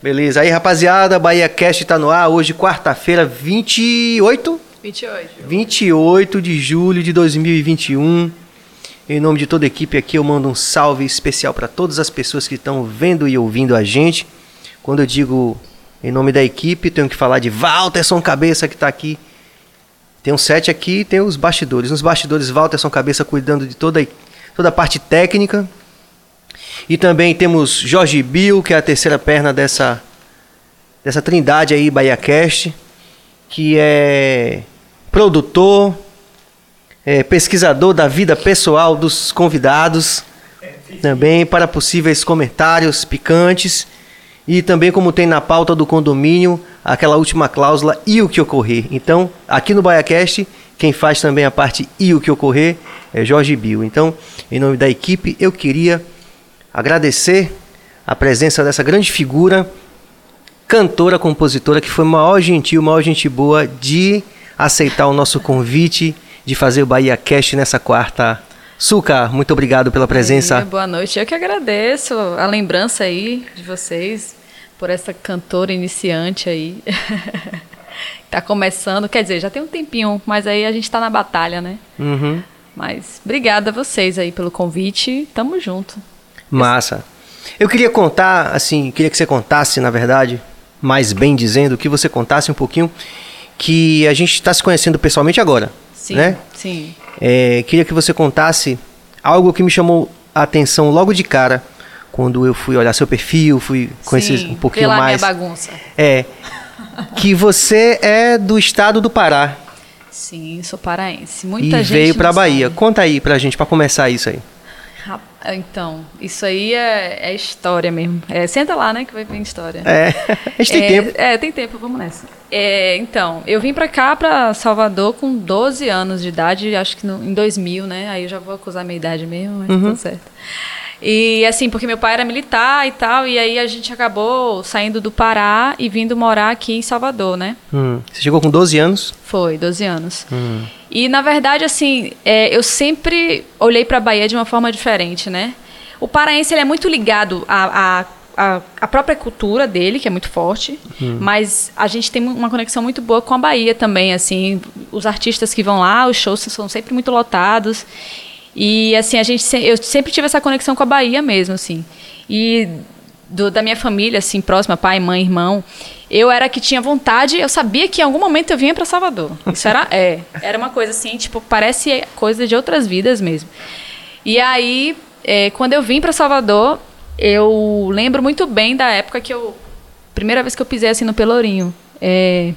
Beleza. Aí, rapaziada, Bahia Cast tá no ar hoje, quarta-feira, 28? 28. 28 de julho de 2021. Em nome de toda a equipe aqui, eu mando um salve especial para todas as pessoas que estão vendo e ouvindo a gente. Quando eu digo em nome da equipe, tenho que falar de Walterson Cabeça que está aqui. Tem um set aqui, tem os bastidores. Nos bastidores, Walterson Cabeça cuidando de toda, toda a parte técnica. E também temos Jorge Bill, que é a terceira perna dessa, dessa trindade aí, BahiaCast, que é produtor, é pesquisador da vida pessoal dos convidados, também para possíveis comentários picantes. E também, como tem na pauta do condomínio, aquela última cláusula e o que ocorrer. Então, aqui no BaiaCast, quem faz também a parte e o que ocorrer é Jorge Bill. Então, em nome da equipe, eu queria agradecer a presença dessa grande figura, cantora, compositora, que foi maior gentil, maior gente boa de aceitar o nosso convite de fazer o Bahia Cast nessa quarta. Suca, muito obrigado pela presença. boa noite. Eu que agradeço a lembrança aí de vocês por essa cantora iniciante aí. tá começando, quer dizer, já tem um tempinho, mas aí a gente tá na batalha, né? Uhum. Mas obrigada a vocês aí pelo convite. Tamo junto. Massa. Eu queria contar, assim, queria que você contasse, na verdade, mais bem dizendo, que você contasse um pouquinho que a gente está se conhecendo pessoalmente agora. Sim, né? sim. É, queria que você contasse algo que me chamou a atenção logo de cara quando eu fui olhar seu perfil, fui conhecer sim, um pouquinho pela mais. Minha bagunça. É. que você é do estado do Pará. Sim, sou paraense. Muita e gente veio para Bahia. sabe. Conta aí pra gente para começar isso aí. Rap- Então, isso aí é, é história mesmo. É, senta lá, né, que vai vir história. É, a gente tem é, tempo. É, tem tempo, vamos nessa. É, então, eu vim pra cá, pra Salvador, com 12 anos de idade, acho que no- em 2000, né? Aí eu já vou acusar a minha idade mesmo, mas Uhum. tudo certo. E assim, porque meu pai era militar e tal, e aí a gente acabou saindo do Pará e vindo morar aqui em Salvador, né? Hum, Você chegou com 12 anos? Foi, 12 anos. Hum. E na verdade, assim, é, eu sempre olhei para a Bahia de uma forma diferente, né? O paraense ele é muito ligado à, à, à, à própria cultura dele, que é muito forte, mas a gente tem uma conexão muito boa com a Bahia também, assim, os artistas que vão lá, os shows são sempre muito lotados. E assim, a gente eu sempre tive essa conexão com a Bahia mesmo, assim. E do- da minha família, assim, próxima, pai, mãe, irmão, eu era que tinha vontade, eu sabia que em algum momento eu vinha para Salvador. Isso era, é, era uma coisa assim, tipo, parece coisa de outras vidas mesmo. E aí, é, quando eu vim para Salvador, eu lembro muito bem da época que eu primeira vez que eu pisei assim no Pelourinho. É,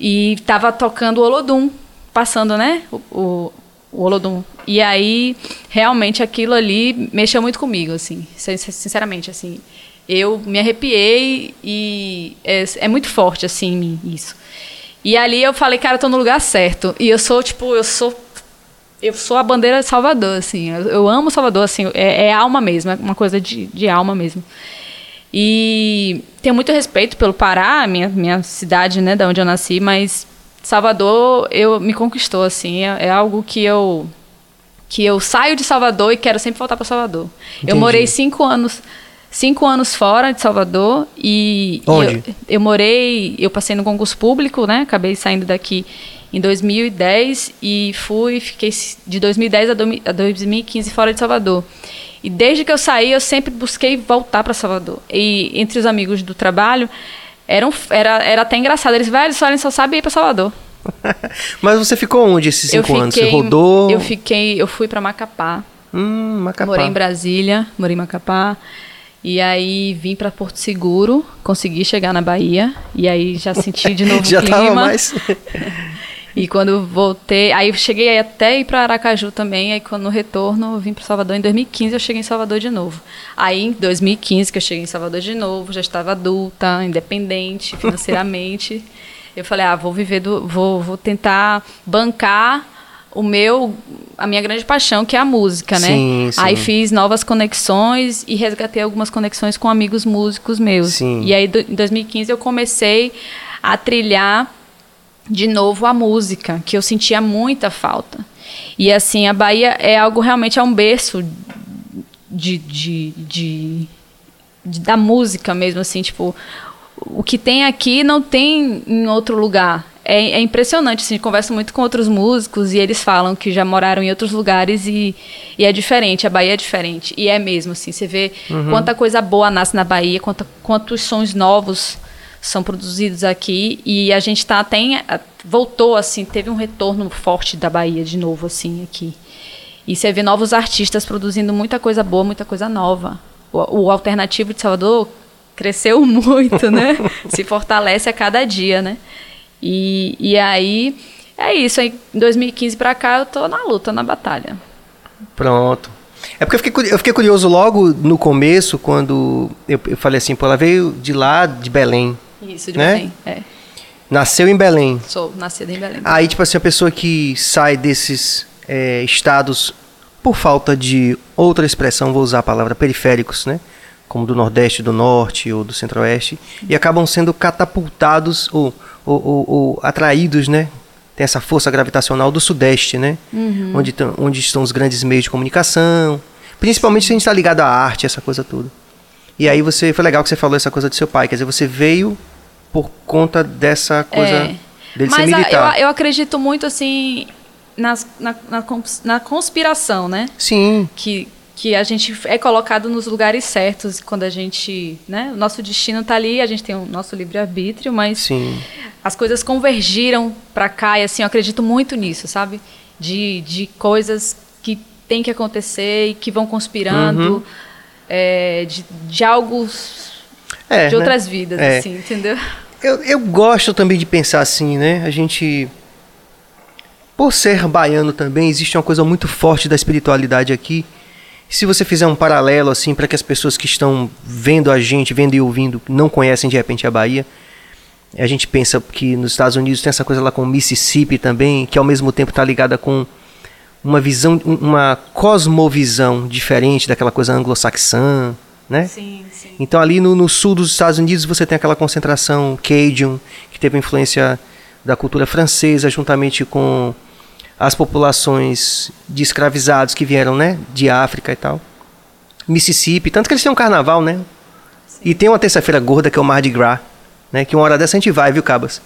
e tava tocando o Olodum, passando, né? O, o Olodum. E aí, realmente, aquilo ali mexeu muito comigo, assim. sin- Sinceramente, assim. Eu me arrepiei e é, é muito forte, assim, isso. E ali eu falei, cara, eu tô no lugar certo. E eu sou, tipo, eu sou eu sou a bandeira de Salvador, assim. Eu, eu amo Salvador, assim. É, é alma mesmo, é uma coisa de, de alma mesmo. E tenho muito respeito pelo Pará, minha, minha cidade, né, da onde eu nasci, mas Salvador eu me conquistou, assim. É, é algo que eu que eu saio de Salvador e quero sempre voltar para Salvador. Entendi. Eu morei cinco anos cinco anos fora de Salvador e, Onde? eu, eu morei, eu passei no concurso público, né? Acabei saindo daqui em 2010 e fui, fiquei de 2010 a domi- a 2015 fora de Salvador. E desde que eu saí, eu sempre busquei voltar para Salvador. E entre os amigos do trabalho, era, um- era, era até engraçado. Eles, velho, só, só sabem ir para Salvador. Mas você ficou onde esses cinco anos? Você fiquei, rodou? eu fiquei, eu fui para Macapá. Hum, Macapá. Morei em Brasília, morei em Macapá. E aí vim para Porto Seguro, consegui chegar na Bahia. E aí já senti de novo Já o clima. tava mais... E quando voltei, aí eu cheguei até ir para Aracaju também, aí quando no retorno eu vim para Salvador em 2015, eu cheguei em Salvador de novo. Aí em 2015 que eu cheguei em Salvador de novo, já estava adulta, independente financeiramente. eu falei: "Ah, vou viver do vou vou tentar bancar o meu a minha grande paixão, que é a música, né? Sim, sim. Aí fiz novas conexões e resgatei algumas conexões com amigos músicos meus. Sim. E aí do- em 2015 eu comecei a trilhar de novo a música, que eu sentia muita falta. E assim, a Bahia é algo realmente é um berço de, de, de de- da música mesmo, assim, tipo, o que tem aqui não tem em outro lugar. É, é impressionante, assim, converso muito com outros músicos e eles falam que já moraram em outros lugares e, e é diferente, a Bahia é diferente. E é mesmo, assim, você vê quanta coisa boa nasce na Bahia, quanta, quantos sons novos são produzidos aqui e a gente tá até em- a- voltou assim, teve um retorno forte da Bahia de novo assim aqui. E você vê novos artistas produzindo muita coisa boa, muita coisa nova. O, o alternativo de Salvador cresceu muito, né? Se fortalece a cada dia, né? E, e aí é isso. Aí, em 2015 pra cá eu tô na luta, na batalha. Pronto. É porque eu fiquei, eu fiquei curioso logo no começo, quando eu, eu falei assim, pô, ela veio de lá, de Belém. Isso, de Né? Belém. É. Nasceu em Belém. Sou nascida em Belém. Aí, tipo assim, a pessoa que sai desses é, estados por falta de outra expressão, vou usar a palavra periféricos, né? Como do Nordeste, do Norte ou do Centro-Oeste, e acabam sendo catapultados ou, ou, ou- ou atraídos, né? Tem essa força gravitacional do Sudeste, né? Onde, tão- onde estão os grandes meios de comunicação, principalmente se a gente está ligado à arte, essa coisa toda. E aí você foi legal que você falou essa coisa do seu pai, quer dizer, você veio por conta dessa coisa É. dele Mas ser a- militar. eu, eu acredito muito assim nas- na, na na conspiração, né? Sim, Que, que a gente é colocado nos lugares certos quando a gente, né? O nosso destino tá ali, a gente tem o nosso livre-arbítrio, mas sim. as coisas convergiram para cá e assim, eu acredito muito nisso, sabe? De, de coisas que tem que acontecer e que vão conspirando, Uhum. é, de, de algo É, de né? outras vidas, É. assim, entendeu? Eu, eu gosto também de pensar assim, né? A gente. Por ser baiano também, existe uma coisa muito forte da espiritualidade aqui. Se você fizer um paralelo, assim, para que as pessoas que estão vendo a gente, vendo e ouvindo, não conhecem de repente a Bahia, a gente pensa que nos Estados Unidos tem essa coisa lá com o Mississippi também, que ao mesmo tempo está ligada com uma visão, um- uma cosmovisão diferente daquela coisa anglo-saxã, né? Sim, sim. Então ali no, no sul dos Estados Unidos você tem aquela concentração Cajun, que teve influência da cultura francesa, juntamente com as populações de escravizados que vieram, né, de África e tal. Mississippi, tanto que eles têm um carnaval, né? E tem uma terça-feira gorda que é o Mardi Gras, né? Que uma hora dessa a gente vai, viu, Cabas?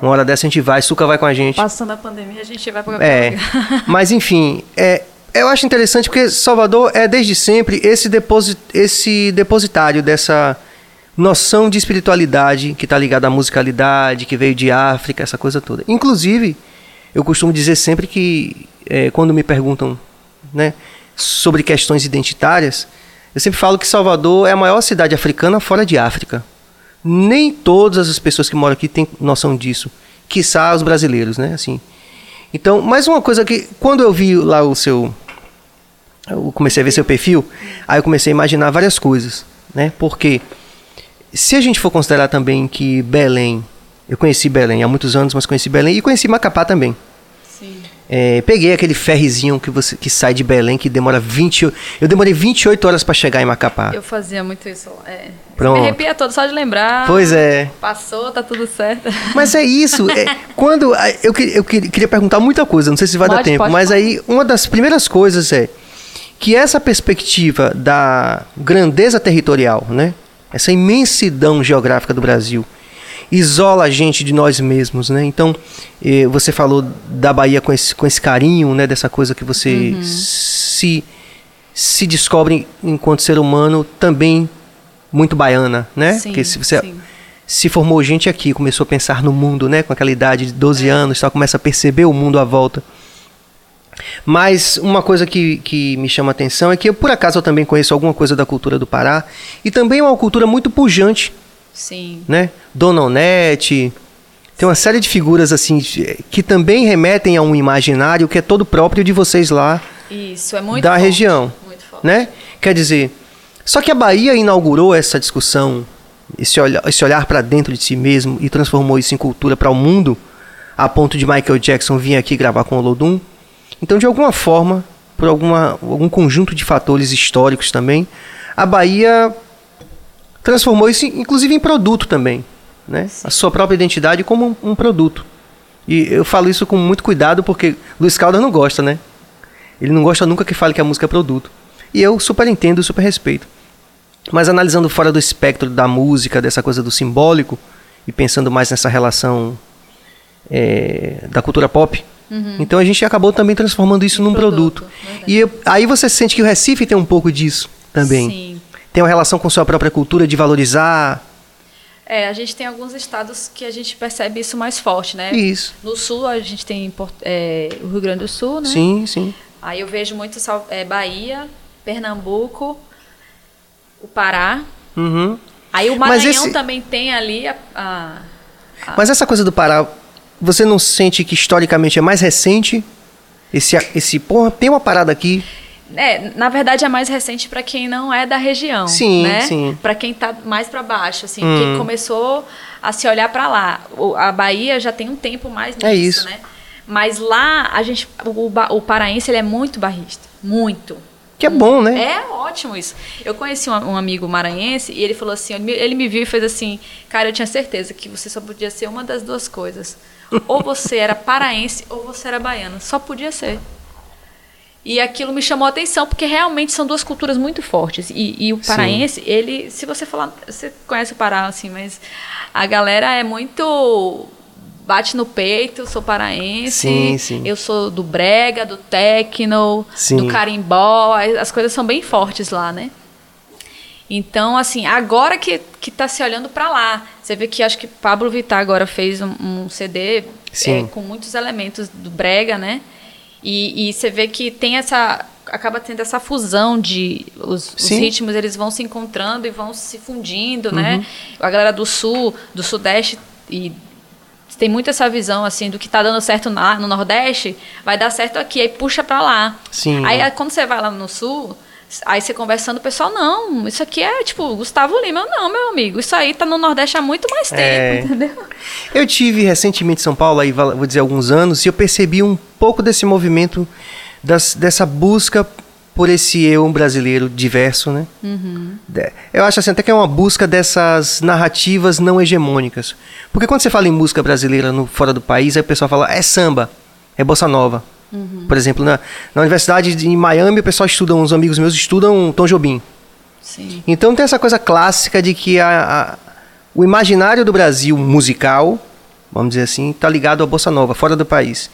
Uma hora dessa a gente vai, Suca vai com a gente. Passando a pandemia, a gente vai para É, mas enfim, é, eu acho interessante porque Salvador é desde sempre esse, deposi esse depositário dessa noção de espiritualidade que está ligada à musicalidade, que veio de África, essa coisa toda. Inclusive, eu costumo dizer sempre que é, quando me perguntam né, sobre questões identitárias, eu sempre falo que Salvador é a maior cidade africana fora de África. Nem todas as pessoas que moram aqui têm noção disso, quiçá os brasileiros, né? Assim, então, mais uma coisa que quando eu vi lá o seu eu comecei a ver seu perfil, aí eu comecei a imaginar várias coisas, né? Porque se a gente for considerar também que Belém, eu conheci Belém há muitos anos, mas conheci Belém e conheci Macapá também. Sim. É, peguei aquele ferrezinho que você que sai de Belém que demora 20 eu demorei 28 horas para chegar em Macapá. Eu fazia muito isso. É. Pronto. Me arrepia todo só de lembrar. Pois é. Passou, tá tudo certo. Mas é isso. é, quando eu, eu que- queria perguntar muita coisa, não sei se vai dar Pode, tempo, pode mas falar. aí uma das primeiras coisas é que essa perspectiva da grandeza territorial, né? Essa imensidão geográfica do Brasil isola a gente de nós mesmos, né? Então, eh, você falou da Bahia com esse, com esse carinho, né? Dessa coisa que você Uhum. se se descobre enquanto ser humano também muito baiana, né? Sim, Porque se você sim. se formou gente aqui, começou a pensar no mundo, né? Com aquela idade de 12 anos, tal, começa a perceber o mundo à volta. Mas uma coisa que, que me chama a atenção é que, eu, por acaso, eu também conheço alguma coisa da cultura do Pará. E também é uma cultura muito pujante, Sim. né? Dona Onete. Tem uma série de figuras, assim, que também remetem a um imaginário que é todo próprio de vocês lá, Isso, é muito da forte, região. Muito forte. né? Quer dizer, só que a Bahia inaugurou essa discussão, esse olhar, esse olhar para dentro de si mesmo e transformou isso em cultura para o mundo, a ponto de Michael Jackson vir aqui gravar com o Lodum. Então, de alguma forma, por alguma, algum conjunto de fatores históricos também, a Bahia transformou isso, inclusive, em produto também, né? A sua própria identidade como um, um produto. E eu falo isso com muito cuidado porque Luiz Caldas não gosta, né? Ele não gosta nunca que fale que a música é produto. E eu super entendo, super respeito. Mas analisando fora do espectro da música, dessa coisa do simbólico, e pensando mais nessa relação é, da cultura pop, uhum. então a gente acabou também transformando isso um num produto. produto. E aí você sente que o Recife tem um pouco disso também. Sim. Tem uma relação com sua própria cultura de valorizar. É, a gente tem alguns estados que a gente percebe isso mais forte, né? Isso. No sul a gente tem é, o Rio Grande do Sul, né? Sim, sim. Aí eu vejo muito é, Bahia, Pernambuco, o Pará. Uhum. Aí o Maranhão esse... também tem ali a, a, a, Mas essa coisa do Pará, você não sente que historicamente é mais recente? Esse, esse porra, tem uma parada aqui. É, na verdade é mais recente para quem não é da região, sim, né? Sim. Para quem está mais para baixo, assim, hum. quem começou a se olhar para lá. A Bahia já tem um tempo mais nisso, é isso. né? Mas lá a gente, o, o paraense ele é muito barrista, muito. Que é bom, né? É ótimo isso. Eu conheci um, um, amigo maranhense e ele falou assim: ele me viu e fez assim, cara, eu tinha certeza que você só podia ser uma das duas coisas. Ou você era paraense ou você era baiano. Só podia ser. E aquilo me chamou a atenção, porque realmente são duas culturas muito fortes. E, e o paraense, Sim. ele, se você falar, você conhece o Pará, assim, mas a galera é muito bate no peito, sou paraense. Sim, sim. Eu sou do brega, do techno, sim. do carimbó. As coisas são bem fortes lá, né? Então, assim, agora que, que tá se olhando para lá. Você vê que acho que Pablo Vittar agora fez um, um CD é, com muitos elementos do brega, né? E, e, você vê que tem essa acaba tendo essa fusão de os, os, ritmos eles vão se encontrando e vão se fundindo, né? uhum. né? A galera do sul, do sudeste e tem muito essa visão assim do que está dando certo na, no Nordeste, vai dar certo aqui, aí puxa para lá. Sim. Aí quando você vai lá no Sul, aí você conversando, o pessoal, não, isso aqui é tipo Gustavo Lima. Não, meu amigo, isso aí tá no Nordeste há muito mais tempo, é. entendeu? Eu tive recentemente em São Paulo, aí vou dizer alguns anos, e eu percebi um pouco desse movimento das, dessa busca por esse eu brasileiro diverso, né? Uhum. Eu acho assim, até que é uma busca dessas narrativas não hegemônicas. Porque quando você fala em música brasileira no, fora do país, aí o pessoal fala, é samba, é bossa nova. Uhum. Por exemplo, na, na universidade de Miami, o pessoal estuda, uns amigos meus estudam Tom Jobim. Sim. Então tem essa coisa clássica de que a, a, o imaginário do Brasil musical, vamos dizer assim, está ligado à bossa nova, fora do país.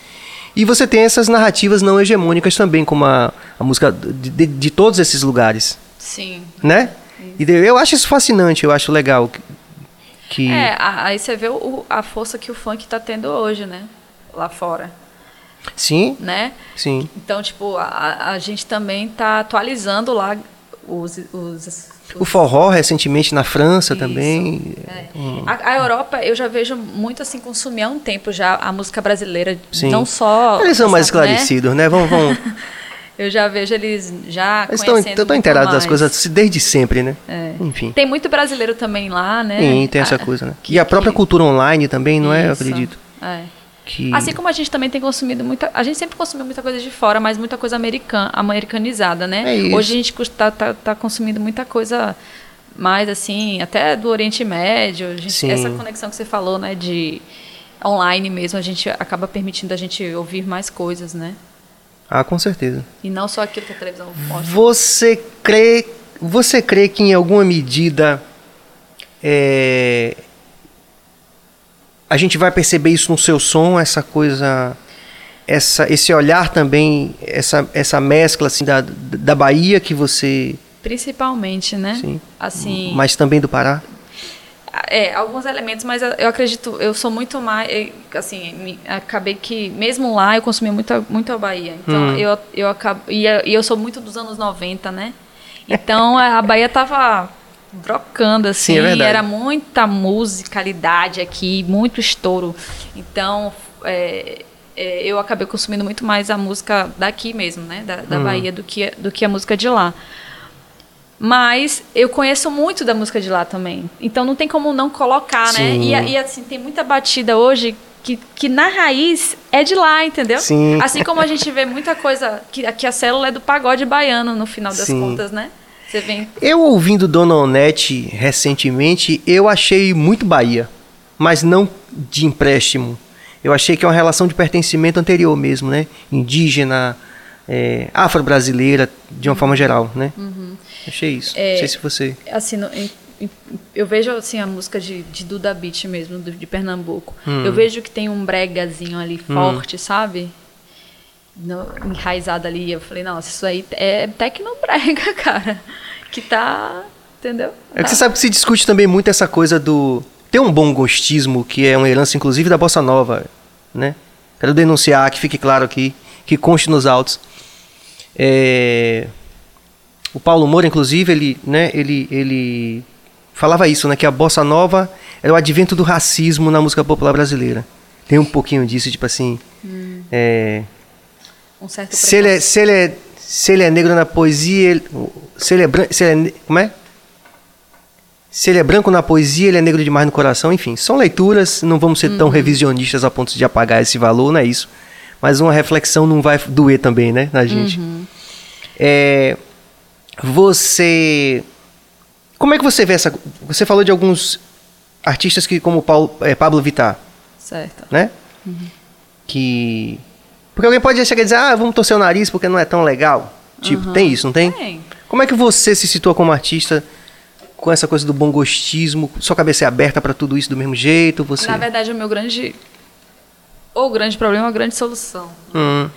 E você tem essas narrativas não hegemônicas também, como a, a música de, de, de, todos esses lugares. Sim. Né? E eu acho isso fascinante, eu acho legal. Que... É, aí você vê o, a força que o funk está tendo hoje, né? Lá fora. Sim. Né? Sim. Então, tipo, a, a gente também está atualizando lá os, os o forró recentemente na França Isso. também. É. Hum. A, a, Europa eu já vejo muito assim consumir há um tempo já a música brasileira, Sim. não só. Eles são mais esclarecidos, né? Vamos, vamos. eu já vejo eles já eles conhecendo estão inteirados das coisas desde sempre, né? É. Enfim. Tem muito brasileiro também lá, né? Sim, tem essa a, coisa, né? Que, e a própria que... cultura online também, não Isso. é? Eu acredito. É. Que... Assim como a gente também tem consumido muita. A gente sempre consumiu muita coisa de fora, mas muita coisa americana, americanizada, né? É Hoje a gente está tá, tá consumindo muita coisa mais assim, até do Oriente Médio. Gente, essa conexão que você falou, né? De online mesmo, a gente acaba permitindo a gente ouvir mais coisas, né? Ah, com certeza. E não só aquilo que a televisão mostra. Você crê, você crê que em alguma medida é, a gente vai perceber isso no seu som, essa coisa, essa, esse olhar também, essa, essa mescla assim da, da Bahia que você principalmente, né? Sim. Assim. Mas também do Pará. É, alguns elementos, mas eu acredito, eu sou muito mais, assim, me, acabei que, mesmo lá, eu consumi muito, muito a Bahia. Então, hum. eu, eu acabo, e eu sou muito dos anos 90, né? Então, a Bahia tava brocando, assim, Sim, é era muita musicalidade aqui, muito estouro. Então, é, é, eu acabei consumindo muito mais a música daqui mesmo, né, da, da hum. Bahia, do que, do que a música de lá. Mas eu conheço muito da música de lá também. Então não tem como não colocar, né? Sim. né? E, e assim, tem muita batida hoje que, que na raiz é de lá, entendeu? Sim. Assim como a gente vê muita coisa que aqui a célula é do pagode baiano no final das Sim. contas, né? Você vem. Eu ouvindo Dona Onete recentemente, eu achei muito Bahia, mas não de empréstimo. Eu achei que é uma relação de pertencimento anterior mesmo, né? Indígena, é, afro-brasileira, de uma forma geral, né? Uhum. Achei isso. É, Não sei se você... Assim, no- em- em- eu vejo assim a música de, de Duda Beat mesmo, do- de Pernambuco. Hum. Eu vejo que tem um bregazinho ali forte, sabe? No, enraizado ali. Eu falei, nossa, isso aí é tecnobrega, cara. Que tá. Entendeu? É que Tá- você sabe que se discute também muito essa coisa do... Tem um bom gostismo, que é uma herança, inclusive, da Bossa Nova, né? Quero denunciar, que fique claro aqui, que conste nos autos. É, O Paulo Moura, inclusive, ele, né, ele, ele falava isso, né? Que a Bossa Nova era o advento do racismo na música popular brasileira. Tem um pouquinho disso, tipo assim... é, um certo se ele, é, se, ele é, se ele é negro na poesia, ele- se ele é branco, se ele é, como é? Se ele é branco na poesia, ele é negro demais no coração, enfim, são leituras, não vamos ser tão revisionistas a ponto de apagar esse valor, não é isso. Mas uma reflexão não vai doer também, né, na gente. É, você, como é que você vê essa? Você falou de alguns artistas que, como Paulo, é, Pablo Vittar, Certo. né? Que. Porque alguém pode chegar e dizer, ah, vamos torcer o nariz porque não é tão legal. Tipo, tem isso, não tem? Tem. Como é que você se situa como artista com essa coisa do bom gostismo? Sua cabeça é aberta pra tudo isso do mesmo jeito? Você. Na verdade, o meu grande. Ou o grande problema ou a grande solução. Hum,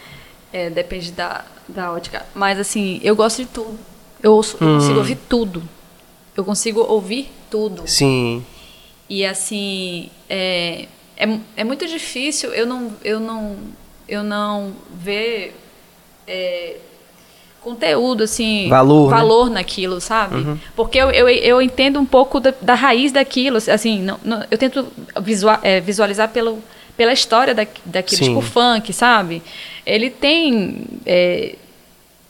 É, depende da, da ótica. Mas assim, eu gosto de tudo. Eu, ouço, eu consigo ouvir tudo. Eu consigo ouvir tudo. sim. E assim, é, é, é muito difícil eu não, eu não, eu não ver é, conteúdo, assim, Valor, né? valor naquilo, sabe? Porque eu, eu, eu entendo um pouco da, da raiz daquilo, assim, não, não- eu tento visua- é, visualizar pelo, pela história da, daquilo, Sim. tipo funk, sabe? Ele tem é,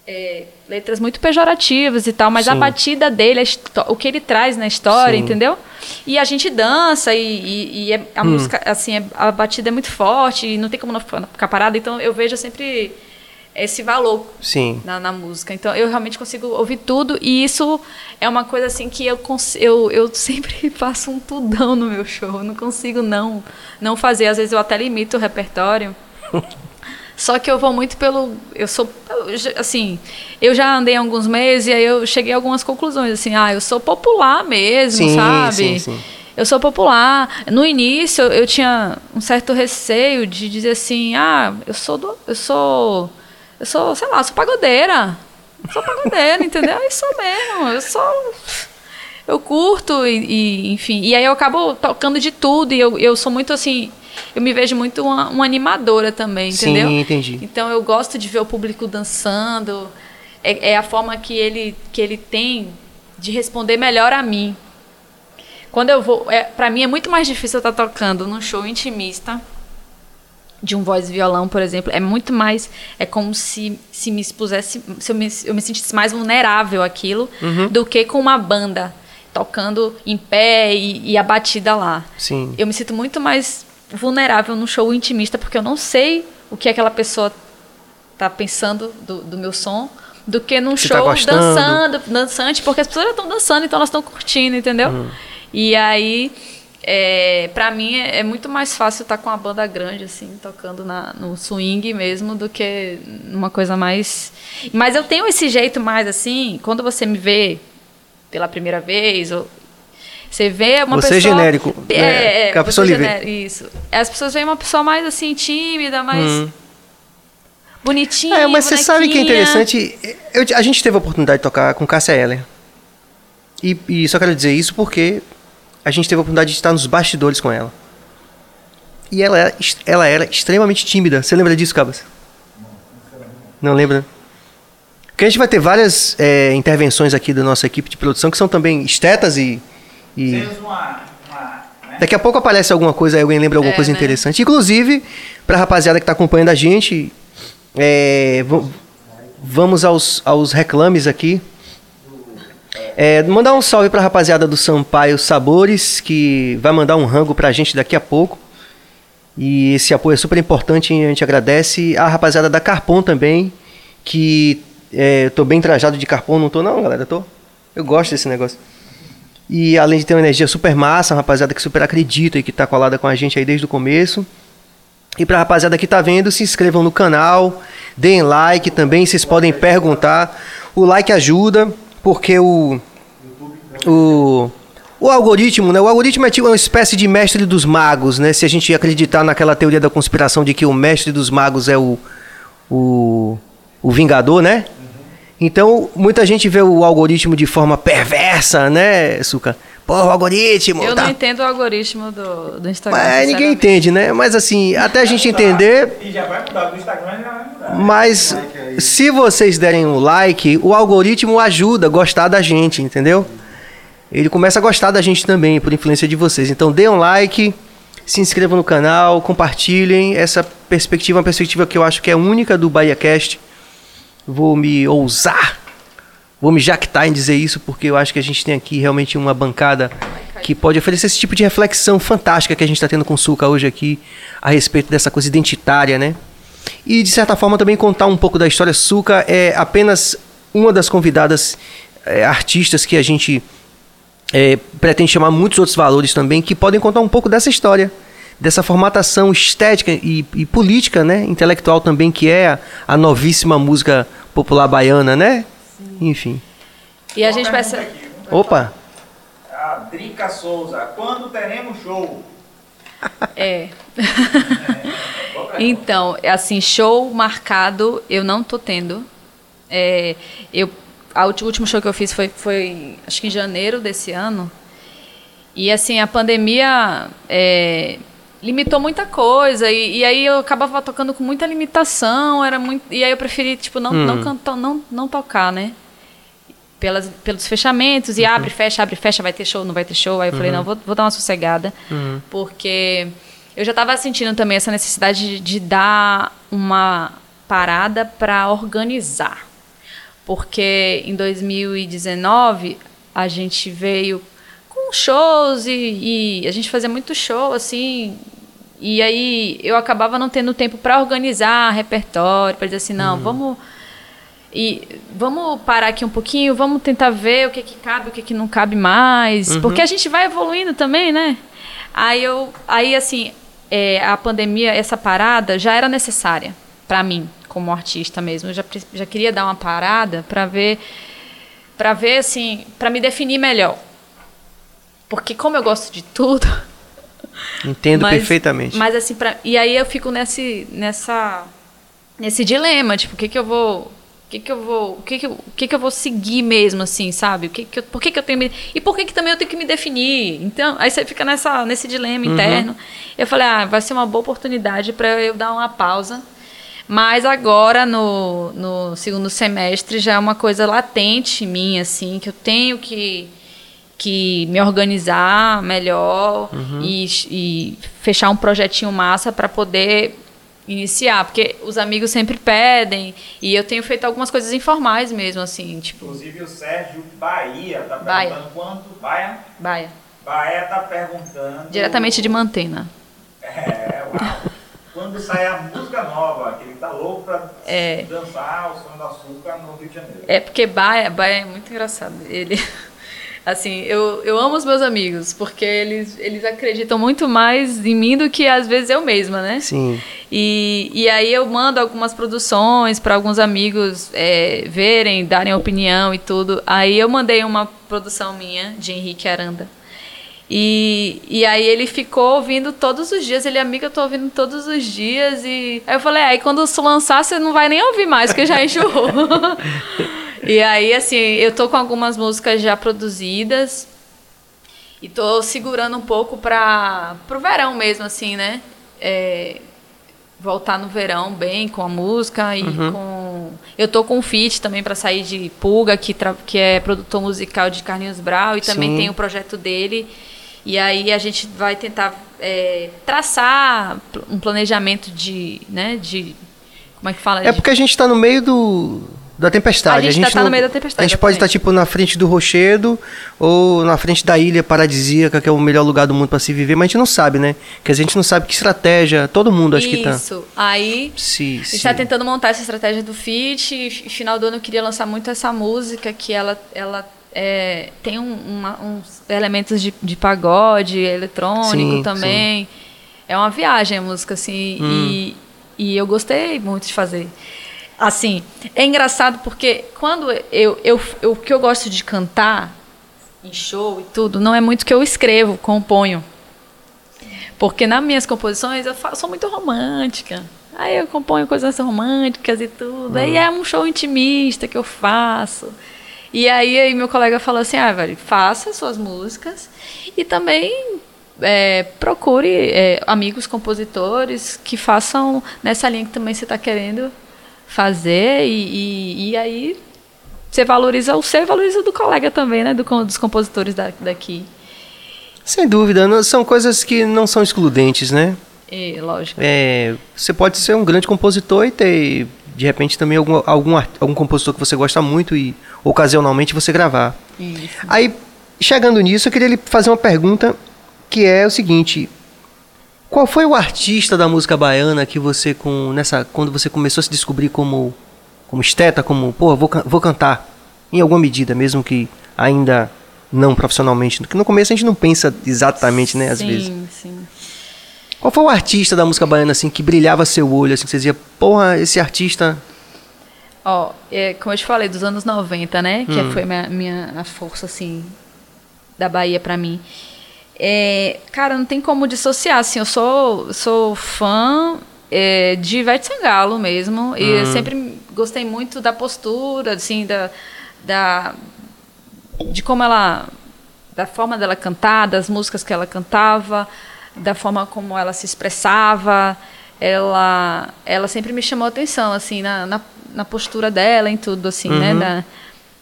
é, letras muito pejorativas e tal, mas a Sim. batida dele, a o que ele traz na história, Sim. entendeu? E a gente dança e, e- e é- a Hum. música, assim, é- a batida é muito forte e não tem como não ficar parada, então eu vejo sempre esse valor Sim. na, na música. Então eu realmente consigo ouvir tudo e isso é uma coisa assim que eu, eu, eu sempre faço um tudão no meu show. Eu não consigo não, não fazer. Às vezes eu até limito o repertório. Só que eu vou muito pelo. Eu sou. assim, eu já andei alguns meses e aí eu cheguei a algumas conclusões. Assim, ah, eu sou popular mesmo, Sim, sabe? sim, sim. Eu sou popular. No início eu tinha um certo receio de dizer assim, ah, eu sou do, eu sou eu sou, sei lá, sou pagodeira. Sou pagodeira, entendeu? Eu sou mesmo. Eu sou eu curto e, e, enfim, e aí eu acabo tocando de tudo e eu, eu sou muito assim, eu me vejo muito uma, uma animadora também, Sim, entendeu? entendi. Então eu gosto de ver o público dançando. É, é a forma que ele, que ele tem de responder melhor a mim. Quando eu vou. É, para mim é muito mais difícil eu estar tocando num show intimista de um voz e violão, por exemplo. É muito mais. É como se, se me expusesse. Se eu me, eu me sentisse mais vulnerável àquilo Uhum. do que com uma banda tocando em pé e, e a batida lá. Sim. Eu me sinto muito mais vulnerável num show intimista porque eu não sei o que aquela pessoa tá pensando do, do meu som do que num Se tá show gostando. dançando, dançante, porque as pessoas já estão dançando, então elas estão curtindo, entendeu? Uhum. E aí, é, para mim é, é muito mais fácil estar com uma banda grande assim, tocando na, no swing mesmo do que numa coisa mais. Mas eu tenho esse jeito mais assim, quando você me vê pela primeira vez, ou você vê uma Você é pessoa. genérico, É, né? é, Que a você pessoa lhe vê. genérico, Isso. As pessoas veem uma pessoa mais assim, tímida, mais Hum. bonitinha. É, mas você sabe que é interessante. Eu- a gente teve a oportunidade de tocar com Cássia Eller. E, e só quero dizer isso porque a gente teve a oportunidade de estar nos bastidores com ela. E ela, era- ela era extremamente tímida. Você lembra disso, Cabas? Não lembra? Porque a gente vai ter várias é, intervenções aqui da nossa equipe de produção que são também estetas e. e né? Daqui a pouco aparece alguma coisa, aí alguém lembra alguma É, coisa né? interessante. Inclusive, pra rapaziada que tá acompanhando a gente, é, vamos aos, aos reclames aqui. É, mandar um salve pra rapaziada do Sampaio Sabores, que vai mandar um rango pra gente daqui a pouco. E esse apoio é super importante e a gente agradece. A rapaziada da Carpon também, que é, eu tô bem trajado de Carpon, não tô não, galera, tô. Eu gosto desse negócio. E além de ter uma energia super massa, uma rapaziada que super acredita e que tá colada com a gente aí desde o começo. E pra rapaziada que tá vendo, se inscrevam no canal, deem like também, vocês podem perguntar. O like ajuda, porque o o o algoritmo, né? O algoritmo é tipo uma espécie de mestre dos magos, né? Se a gente acreditar naquela teoria da conspiração de que o mestre dos magos é o o, o vingador, né? Então, muita gente vê o algoritmo de forma perversa, né, Suca? Pô, o algoritmo. Eu tá não entendo o algoritmo do, do Instagram. mas ninguém entende, né? Mas assim, até a gente entender, E já vai mudar do Instagram, já vai mudar. mas se vocês derem um like, o algoritmo ajuda a gostar da gente, entendeu? Ele começa a gostar da gente também, por influência de vocês. Então dê um like, se inscrevam no canal, compartilhem. Essa perspectiva é uma perspectiva que eu acho que é única do BahiaCast. Vou me ousar, vou me jactar em dizer isso, porque eu acho que a gente tem aqui realmente uma bancada que pode oferecer esse tipo de reflexão fantástica que a gente está tendo com o Suca hoje aqui, a respeito dessa coisa identitária, né? E de certa forma também contar um pouco da história. Suca é apenas uma das convidadas é, artistas que a gente é, pretende chamar muitos outros valores também que podem contar um pouco dessa história, dessa formatação estética e, e política, né, intelectual também que é a, a novíssima música popular baiana, né? Enfim. E a gente Uma pensa. pergunta aqui. Opa, A Drica Souza, quando teremos show? É. então, assim, show marcado eu não tô tendo. É, eu, a ulti- o último show que eu fiz foi, foi, acho que em janeiro desse ano. E, assim, a pandemia é, limitou muita coisa. E, e aí eu acabava tocando com muita limitação. Era muito, e aí eu preferi, tipo, não, não, cantar, não, não tocar, né? pelas, pelos fechamentos, e abre, fecha, abre, fecha, vai ter show, não vai ter show. Aí eu falei, não, vou, vou dar uma sossegada, porque eu já estava sentindo também essa necessidade de, de dar uma parada para organizar. Porque em 2019 a gente veio com shows e, e a gente fazia muito show, assim, e aí eu acabava não tendo tempo para organizar repertório, para dizer assim, não, vamos e vamos parar aqui um pouquinho, vamos tentar ver o que que cabe, o que que não cabe mais, porque a gente vai evoluindo também, né? Aí eu, aí assim, é, a pandemia, essa parada já era necessária para mim como artista mesmo. Eu já, já queria dar uma parada para ver, para ver assim, para me definir melhor, porque como eu gosto de tudo, entendo mas- perfeitamente. Mas assim, pra, e aí eu fico nesse, nessa, nesse dilema, tipo, o que que eu vou, o que que eu vou, o que que que que eu vou seguir mesmo, assim, sabe? O que que eu, por que que eu tenho me- e por que que também eu tenho que me definir? Então, aí você fica nessa, nesse dilema interno. Eu falei, ah, vai ser uma boa oportunidade para eu dar uma pausa. Mas agora, no, no segundo semestre, já é uma coisa latente em mim, assim, que eu tenho que, que me organizar melhor e, e fechar um projetinho massa para poder iniciar. Porque os amigos sempre pedem e eu tenho feito algumas coisas informais mesmo, assim, tipo, Inclusive o Sérgio Bahia tá Bahia. perguntando quanto. Bahia? baia. Bahia tá perguntando. Diretamente de Mantena. É, uau. Quando sai a música nova, que ele tá louco pra É. dançar o som do açúcar no Rio de Janeiro. É porque Baia, Baia é muito engraçado. Ele, assim, eu, eu amo os meus amigos, porque eles, eles acreditam muito mais em mim do que às vezes eu mesma, né? Sim. E, e aí eu mando algumas produções para alguns amigos é, verem, darem opinião e tudo. Aí eu mandei uma produção minha, de Henrique Aranda. E, e aí ele ficou ouvindo todos os dias. Ele, amiga, eu tô ouvindo todos os dias. E aí eu falei, aí quando se lançar, você não vai nem ouvir mais, porque já enjoou. e aí, assim, eu tô com algumas músicas já produzidas. E tô segurando um pouco para pro verão mesmo, assim, né? É, voltar no verão bem com a música e com. Eu tô com um feat também para sair de Pulga, que, tra- que é produtor musical de Carlinhos Brau, e também Sim. tem o projeto dele. E aí a gente vai tentar é, traçar um planejamento de, né, de como é que fala? É porque a gente tá no meio do da tempestade. A gente tá- tá no meio da tempestade, A gente pode estar exatamente. tipo na frente do rochedo ou na frente da ilha paradisíaca, que é o melhor lugar do mundo para se viver, mas a gente não sabe, né? Que a gente não sabe que estratégia, todo mundo acho que tá. Isso. Aí Se, A gente está tentando montar essa estratégia do feat. E f- final do ano eu queria lançar muito essa música, que ela, ela é, tem um- uma- uns elementos de, de pagode, eletrônico Sim, também. é uma viagem a música, assim, e, e eu gostei muito de fazer. Assim, é engraçado porque quando eu, eu, eu, o que eu gosto de cantar em show e tudo, não é muito que eu escrevo, componho. Porque nas minhas composições eu fa- sou muito romântica. Aí eu componho coisas românticas e tudo. Aí é um show intimista que eu faço. E aí, aí meu colega falou assim, ah, velho, faça suas músicas e também é, procure é, amigos compositores que façam nessa linha que também você está querendo fazer e, e, e aí você valoriza o seu e valoriza do colega também, né? Do, dos compositores da, daqui. Sem dúvida, não- são coisas que não são excludentes, né? E, lógico. É, você pode ser um grande compositor e ter, de repente, também algum, algum, algum compositor que você gosta muito e ocasionalmente você gravar. Isso. Aí, chegando nisso, eu queria lhe fazer uma pergunta que é o seguinte: qual foi o artista da música baiana que você com nessa quando você começou a se descobrir como como esteta, como pô, vou, vou cantar em alguma medida, mesmo que ainda não profissionalmente, porque no começo a gente não pensa exatamente, né, às sim, vezes. Sim, Qual foi o artista da música baiana assim que brilhava seu olho, assim, que você dizia, porra, esse artista Ó, é, como eu te falei, dos anos 90, né? Que Hum. foi minha, minha a força, assim, da Bahia pra mim. É, cara, não tem como dissociar, assim, eu sou, sou fã é, de Ivete Sangalo mesmo, e eu sempre gostei muito da postura, assim, da, da de como ela da forma dela cantar, das músicas que ela cantava, da forma como ela se expressava, ela ela sempre me chamou atenção assim na, na, na postura dela em tudo assim, né, da,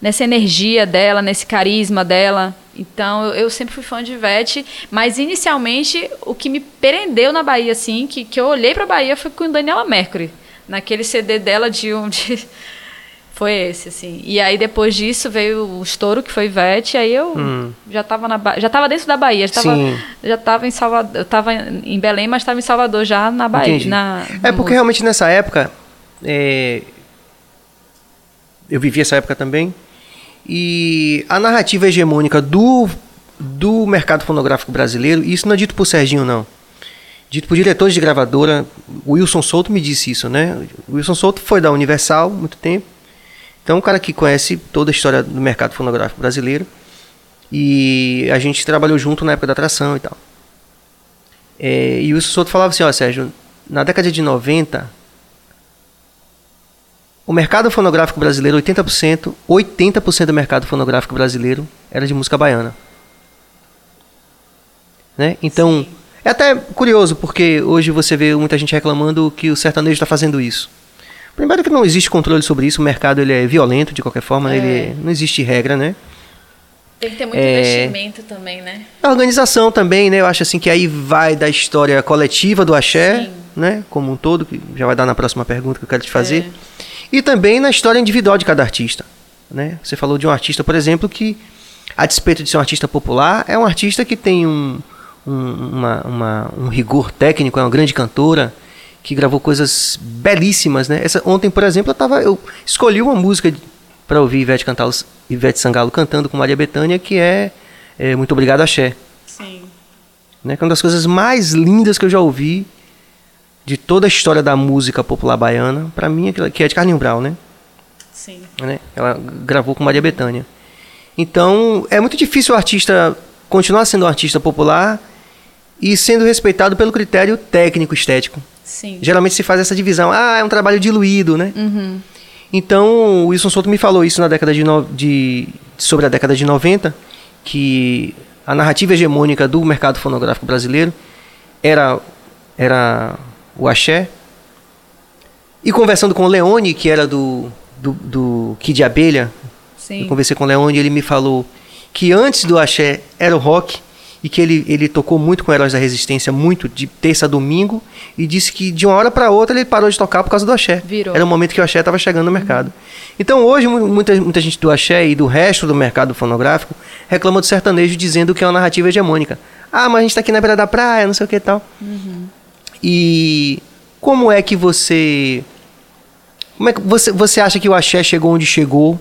nessa energia dela, nesse carisma dela. Então eu, eu sempre fui fã de Ivete, mas inicialmente o que me prendeu na Bahia assim, que, que eu olhei para Bahia foi com Daniela Mercury, naquele CD dela de um de foi esse, assim. E aí depois disso veio o estouro, que foi Ivete, aí eu já estava na Ba- já tava dentro da Bahia, já estava Sim. já tava em Salvador, eu estava em Belém, mas estava em Salvador já na Bahia, Entendi. na, É porque realmente nessa época. é, eu vivi essa época também. E a narrativa hegemônica do, do mercado fonográfico brasileiro, isso não é dito por Serginho, não. Dito por diretores de gravadora, o Wilson Souto me disse isso, né? O Wilson Souto foi da Universal há muito tempo. Então, um cara que conhece toda a história do mercado fonográfico brasileiro. E a gente trabalhou junto na época da atração e tal. É, e o Souto falava assim, ó Sérgio, na década de 90, o mercado fonográfico brasileiro, 80%, 80% do mercado fonográfico brasileiro era de música baiana. Né? Então, é até curioso, porque hoje você vê muita gente reclamando que o sertanejo está fazendo isso. Primeiro que não existe controle sobre isso, o mercado ele é violento de qualquer forma? É. ele não existe regra, né? Tem que ter muito É. investimento também, né? A organização também, né? Eu acho assim que aí vai da história coletiva do axé, Sim. né? Como um todo, que já vai dar na próxima pergunta que eu quero te fazer. É. E também na história individual de cada artista, né? Você falou de um artista, por exemplo, que a despeito de ser um artista popular, é um artista que tem um, um, uma- uma- um rigor técnico, é uma grande cantora, que gravou coisas belíssimas, né? Essa, ontem, por exemplo, eu, tava, eu escolhi uma música para ouvir Ivete, cantar, Ivete Sangalo cantando com Maria Bethânia, que é, é Muito Obrigado, Axé Sim. né? Que é uma das coisas mais lindas que eu já ouvi de toda a história da música popular baiana, pra mim, que é de Carlinho Brau, né? Sim. né? Ela gravou com Maria Bethânia. Então, é muito difícil o artista continuar sendo um artista popular e sendo respeitado pelo critério técnico estético. Sim. Geralmente se faz essa divisão, ah, é um trabalho diluído, né? Uhum. Então, o Wilson Souto me falou isso na década de, no- de sobre a década de 90, que a narrativa hegemônica do mercado fonográfico brasileiro era era o axé. E conversando com o Leone, que era do do, do Kid de Abelha, Sim. eu conversei com o Leone ele me falou que antes do axé era o rock e que ele, ele tocou muito com Heróis da Resistência, muito de terça a domingo, e disse que de uma hora para outra ele parou de tocar por causa do axé. Virou. Era o momento que o axé estava chegando no mercado. Então hoje mu- muita, muita gente do axé e do resto do mercado fonográfico reclama do sertanejo dizendo que é uma narrativa hegemônica. Ah, mas a gente está aqui na beira da praia, não sei o que e tal. E como é que você... Como é que você, você acha que o axé chegou onde chegou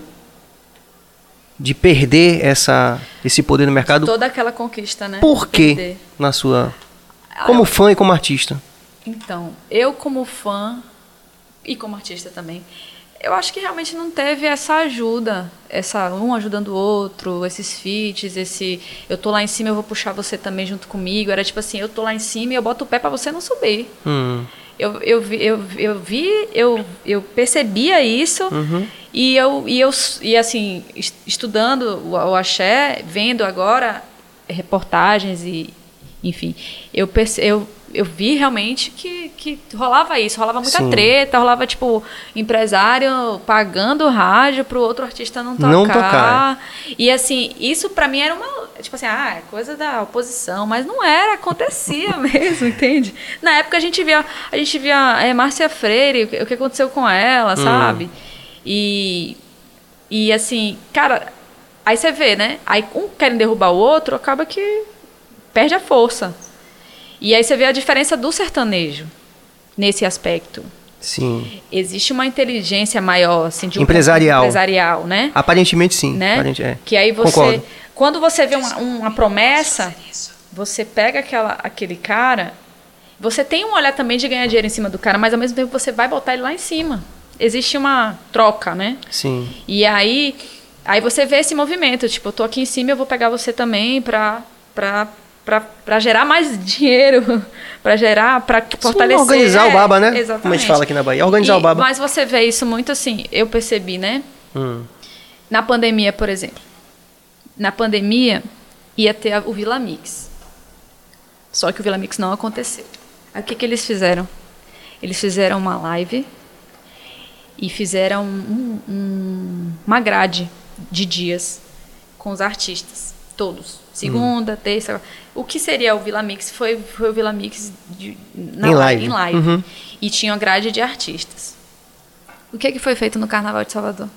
de perder essa, esse poder no mercado? Toda aquela conquista, né? Por quê? Na sua. Como fã e como artista. Então, eu como fã e como artista também, eu acho que realmente não teve essa ajuda, essa um ajudando o outro, esses feats, esse eu tô lá em cima, eu vou puxar você também junto comigo. Era tipo assim, eu tô lá em cima e eu boto o pé para você não subir. Hum. Eu, eu, vi, eu, eu vi, eu, eu percebia isso Uhum. e eu, e eu e assim, es- estudando o, o axé, vendo agora reportagens e enfim, eu, perce, eu, eu vi realmente que, que rolava isso, rolava muita Sim. treta, rolava tipo empresário pagando rádio pro outro artista não tocar. Não tocar. E assim, isso pra mim era uma, tipo assim, ah, é coisa da oposição, mas não era, acontecia mesmo, entende? Na época a gente via, a gente via é, Márcia Freire, o que- aconteceu com ela, sabe? E e assim, cara, aí você vê, né? Aí um querem derrubar o outro, acaba que perde a força. E aí você vê a diferença do sertanejo nesse aspecto. Sim. Existe uma inteligência maior, assim, de um Empresarial. empresarial, né? Aparentemente sim. né? Aparente- é. Que aí você, Concordo. quando você vê uma, uma promessa, você pega aquela, aquele cara, você tem um olhar também de ganhar dinheiro em cima do cara, mas ao mesmo tempo você vai botar ele lá em cima. Existe uma troca, né? Sim. E aí, aí você vê esse movimento, tipo, eu tô aqui em cima, eu vou pegar você também pra, pra, pra gerar mais dinheiro, pra gerar, pra fortalecer. organizar o é, baba, né? Exatamente. Como a gente fala aqui na Bahia, organizar E- o baba. Mas você vê isso muito assim, eu percebi, né? Hum. Na pandemia, por exemplo. Na pandemia, ia ter o Vila Mix. Só que o Vila Mix não aconteceu. Aí o que, que eles fizeram? Eles fizeram uma live e fizeram um- um- uma grade de dias com os artistas, todos. Segunda, terça. O que seria o Vila Mix? Foi, foi o Vila Mix de, na Em live. Em live. Uhum. E tinha uma grade de artistas. O que, que foi feito no Carnaval de Salvador? O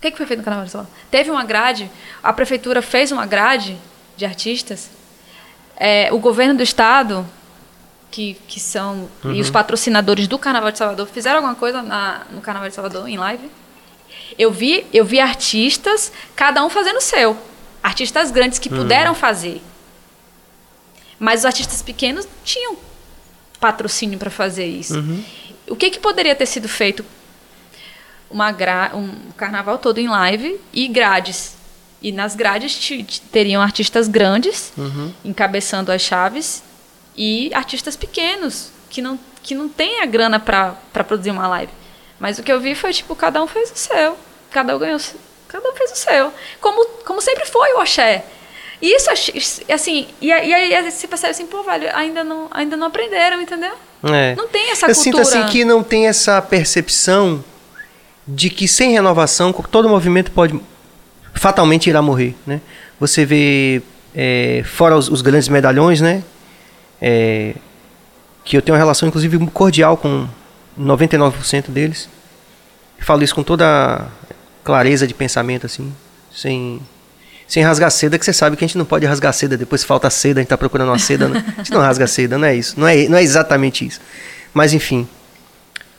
que, que foi feito no Carnaval de Salvador? Teve uma grade, a prefeitura fez uma grade de artistas. É, o governo do estado, que, que são. E os patrocinadores do Carnaval de Salvador fizeram alguma coisa na- no Carnaval de Salvador, em live? Eu vi, eu vi artistas, cada um fazendo o seu. Artistas grandes que puderam fazer. Mas os artistas pequenos tinham patrocínio para fazer isso. O que, que poderia ter sido feito? Uma gra um carnaval todo em live e grades. E nas grades teriam artistas grandes encabeçando as chaves e artistas pequenos que não, que não têm a grana para produzir uma live. Mas o que eu vi foi tipo, cada um fez o seu. Cada um ganhou, cada um fez o seu. Como, como sempre foi o axé. E isso, assim, e aí, você percebe assim, pô, velho, ainda não, ainda não aprenderam, entendeu? É. Não tem essa Eu cultura. sinto assim que não tem essa percepção de que sem renovação todo movimento pode fatalmente irá morrer, né? Você vê é, fora os, os grandes medalhões, né? É, que eu tenho uma relação inclusive cordial com 99% deles. Falo isso com toda clareza de pensamento assim, sem sem rasgar seda, que você sabe que a gente não pode rasgar seda, depois falta seda, a gente tá procurando uma seda, né? a gente não rasga seda, não é isso, não é, não é exatamente isso. Mas enfim,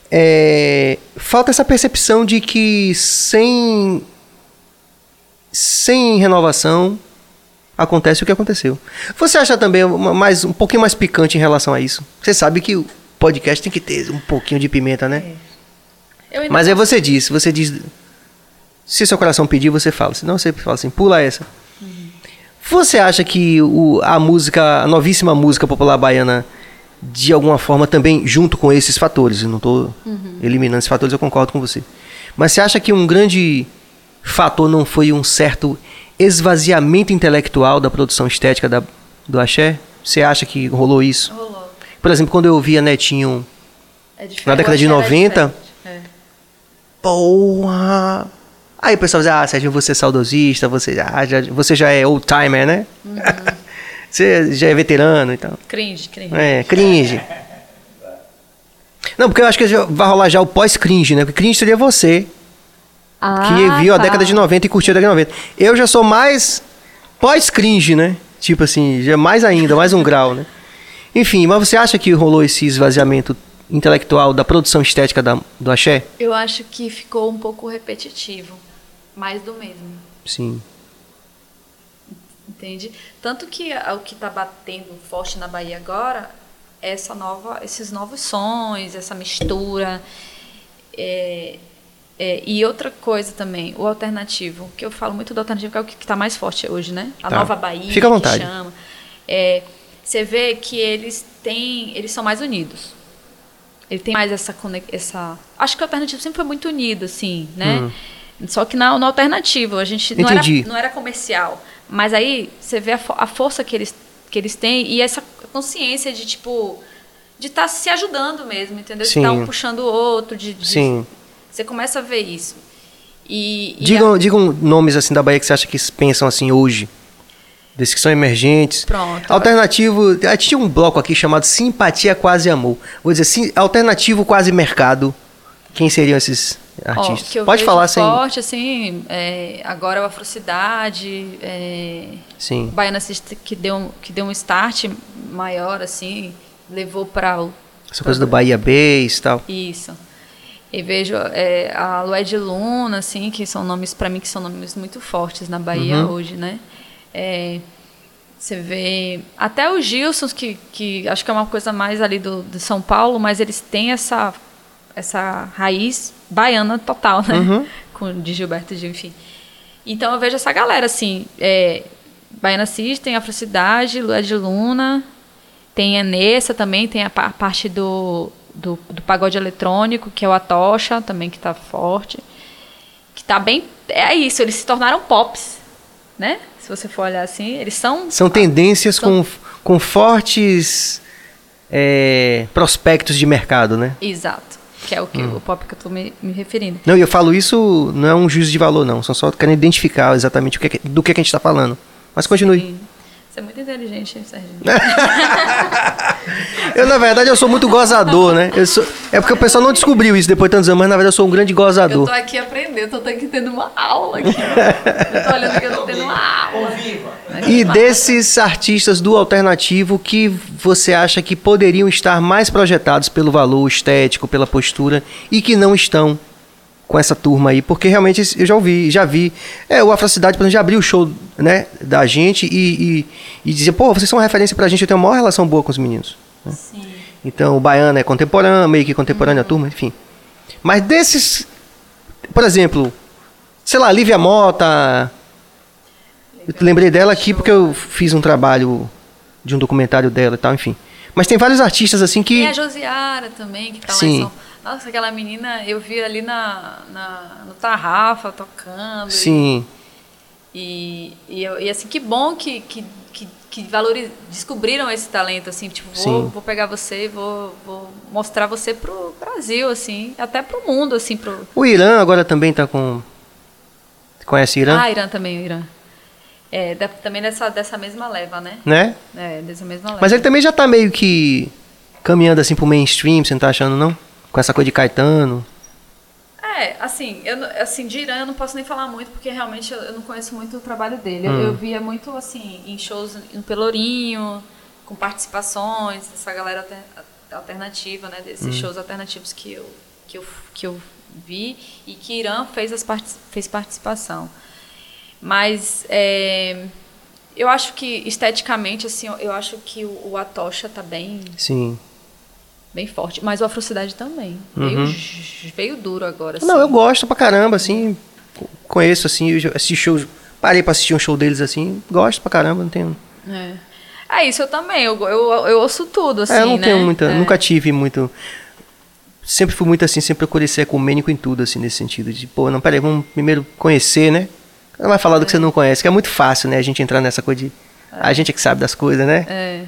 é, falta essa percepção de que sem sem renovação acontece o que aconteceu. Você acha também uma- mais um pouquinho mais picante em relação a isso? Você sabe que o podcast tem que ter um pouquinho de pimenta, né? Ainda Mas aí não- você diz, você diz. Se seu coração pedir, você fala. Senão você fala assim, pula essa. Você acha que o, a música, a novíssima música popular baiana, de alguma forma também, junto com esses fatores, eu não estou eliminando esses fatores, eu concordo com você. Mas você acha que um grande fator não foi um certo esvaziamento intelectual da produção estética da, do axé? Você acha que rolou isso? Rolou. Por exemplo, quando eu via Netinho É. Na década de Eu achei 90? diferente. É. Porra! Aí o pessoal diz, ah, Sérgio, você é saudosista, você, ah, já, você já é old timer, né? você já é veterano e tal. Cringe, cringe. É, cringe. Não, porque eu acho que vai rolar já o pós-cringe, né? Porque cringe seria você, que viu a tá. década de 90 e curtiu a década de 90. Eu já sou mais pós-cringe, né? Tipo assim, já mais ainda, mais um grau, né? Enfim, mas você acha que rolou esse esvaziamento intelectual da produção estética da, do axé? Eu acho que ficou um pouco repetitivo. Mais do mesmo. Sim. Entende? Tanto que o que está batendo forte na Bahia agora é essa nova, esses novos sons, essa mistura. É, é, e outra coisa também, o alternativo, que eu falo muito do alternativo, que é o que está mais forte hoje, né? A Tá. nova Bahia, Fica à vontade. chama. É, você vê que eles têm, eles são mais unidos. Ele tem mais essa essa Acho que o alternativo sempre foi muito unido, assim, né? Só que na, no alternativo, a gente não era, não era comercial. Mas aí você vê a, a força que eles, que eles têm e essa consciência de, tipo, de estar se ajudando mesmo, entendeu? De Sim. estar um puxando o outro, de, de- Sim. Você começa a ver isso. E, e Digam, digam nomes assim da Bahia que você acha que pensam assim hoje. Desses que são emergentes. Pronto. Alternativo. ah, Tinha um bloco aqui chamado Simpatia Quase Amor. Vou dizer assim, alternativo quase mercado. Quem seriam esses artistas? que eu Pode falar sem. forte, assim, é, agora é o Afrocidade, é, Sim. Baiana System, que deu, um- que deu um start maior, assim, levou para o... Essa coisa do Bahia Bass e tal. Isso. E vejo é, a Lué de Luna, assim, que são nomes, para mim, que são nomes muito fortes na Bahia Uhum. hoje, né? É, você vê até os Gilsons, que, que acho que é uma coisa mais ali do, de São Paulo, mas eles têm essa, essa raiz baiana total, né? Uhum. Com, de Gilberto Gil, enfim. Então eu vejo essa galera, assim, é, Baiana System, Afrocidade, Lué de Luna, tem a Nessa também, tem a pa- parte do, do, do pagode eletrônico, que é o Atocha, também que tá forte. Que tá bem. É isso, eles se tornaram pops, né? Se você for olhar assim, eles são. São tendências São- com, com fortes é, prospectos de mercado, né? Exato. Que é o, que, o pop que eu tô me, me referindo. Não, e eu falo isso, não é um juízo de valor, não. São só querendo identificar exatamente o que é do que, é que a gente está falando. Mas continue. Sim. Você é muito inteligente, hein, Sérgio. Eu, na verdade, eu sou muito gozador, né? Eu sou- é porque o pessoal não descobriu isso depois de tantos anos, mas na verdade eu sou um grande Eu gozador. tô aqui aprendendo, eu tô aqui tendo uma aula aqui. Eu tô olhando que eu tô tendo uma aula. E desses artistas do alternativo que você acha que poderiam estar mais projetados pelo valor estético, pela postura e que não estão com essa turma aí, porque realmente eu já ouvi, já vi. É, o Afrocidade, por exemplo, já abriu o show né, da gente e, e, e dizia, pô, vocês são uma referência pra gente, eu tenho uma maior relação boa com os meninos. né? Sim. Então o baiano é contemporâneo, meio que contemporâneo a turma, enfim. Mas desses, por exemplo, sei lá, Lívia Mota. Eu lembrei dela aqui porque eu fiz um trabalho de um documentário dela e tal, enfim. Mas tem vários artistas assim que. Tem a Josiara também, que tá lá Sim. em São Nossa, aquela menina, eu vi ali na, na, no Tarrafa tocando. Sim, E, e, e, assim, que bom que, que, que, que valoriz, descobriram esse talento, assim, tipo, vou, Sim. vou pegar você e vou, vou mostrar você pro Brasil, assim, até pro mundo, assim, pro... o Irã agora também tá com. Conhece Irã? Ah, Irã também, o Irã. É, da- também dessa, dessa mesma leva, né? Né? É, dessa mesma leva. Mas ele também já tá meio que caminhando assim pro mainstream, você não tá achando, não? Com essa coisa de Caetano. É, assim, eu, assim, de Irã eu não posso nem falar muito, porque realmente eu, eu não conheço muito o trabalho dele. Hum. Eu, eu via muito, assim, em shows no Pelourinho, com participações, essa galera alter- alternativa, né, desses Hum. shows alternativos que eu, que, eu, que eu vi, e que Irã fez, as parti- fez participação. Mas é, eu acho que, esteticamente, assim, eu, eu acho que o, o Atocha tá bem, Sim. Bem forte, mas o Afrocidade também. Veio, j- veio duro agora, assim. Uhum. Não, eu gosto pra caramba, assim. Conheço, assim, assisti shows. Parei pra assistir um show deles assim. Gosto pra caramba, não tenho. É. É isso, eu também. Eu, eu, eu ouço tudo, assim, é, eu não né? tenho muita. É. Nunca tive muito. Sempre fui muito assim, sempre procurei ser ecumênico em tudo, assim, nesse sentido. De, pô, não, peraí, vamos primeiro conhecer, né? Não vai falar do que você não conhece, que é muito fácil, né? A gente entrar nessa coisa de. A gente é que sabe das coisas, né? É.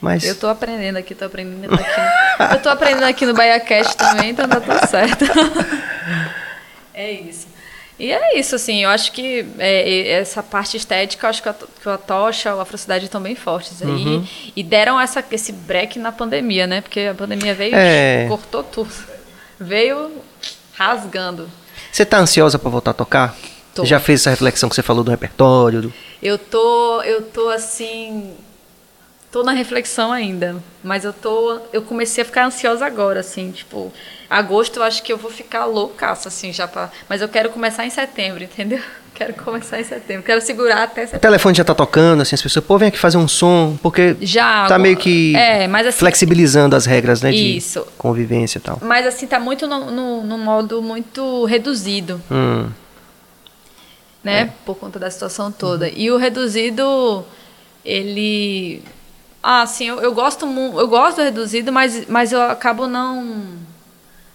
Mas. Eu tô aprendendo aqui, tô aprendendo aqui. eu tô aprendendo aqui no BaiaCast também, então tá tudo certo. é isso. E é isso, assim, eu acho que é, essa parte estética, eu acho que, a, que a Tocha, a Afrocidade estão bem fortes aí. Uhum. E deram essa, esse break na pandemia, né? Porque a pandemia veio É. cortou tudo. Veio rasgando. Você tá ansiosa pra voltar a tocar? Tô. Já fez essa reflexão que você falou do repertório? do- Eu tô, eu tô assim, tô na reflexão ainda, mas eu tô, eu comecei a ficar ansiosa agora, assim, tipo, agosto eu acho que eu vou ficar loucaça, assim, já pra, mas eu quero começar em setembro, entendeu? Quero começar em setembro, quero segurar até O setembro. telefone já tá tocando, assim, as pessoas, pô, vem aqui fazer um som, porque Já. tá meio que É, mas assim, flexibilizando as regras, né, de Isso. convivência e tal. mas assim tá muito no, no, no modo muito reduzido. Hum, né? Por conta da situação toda. E o reduzido, ele. Ah, assim, eu, eu gosto eu gosto do reduzido, mas, mas eu acabo não.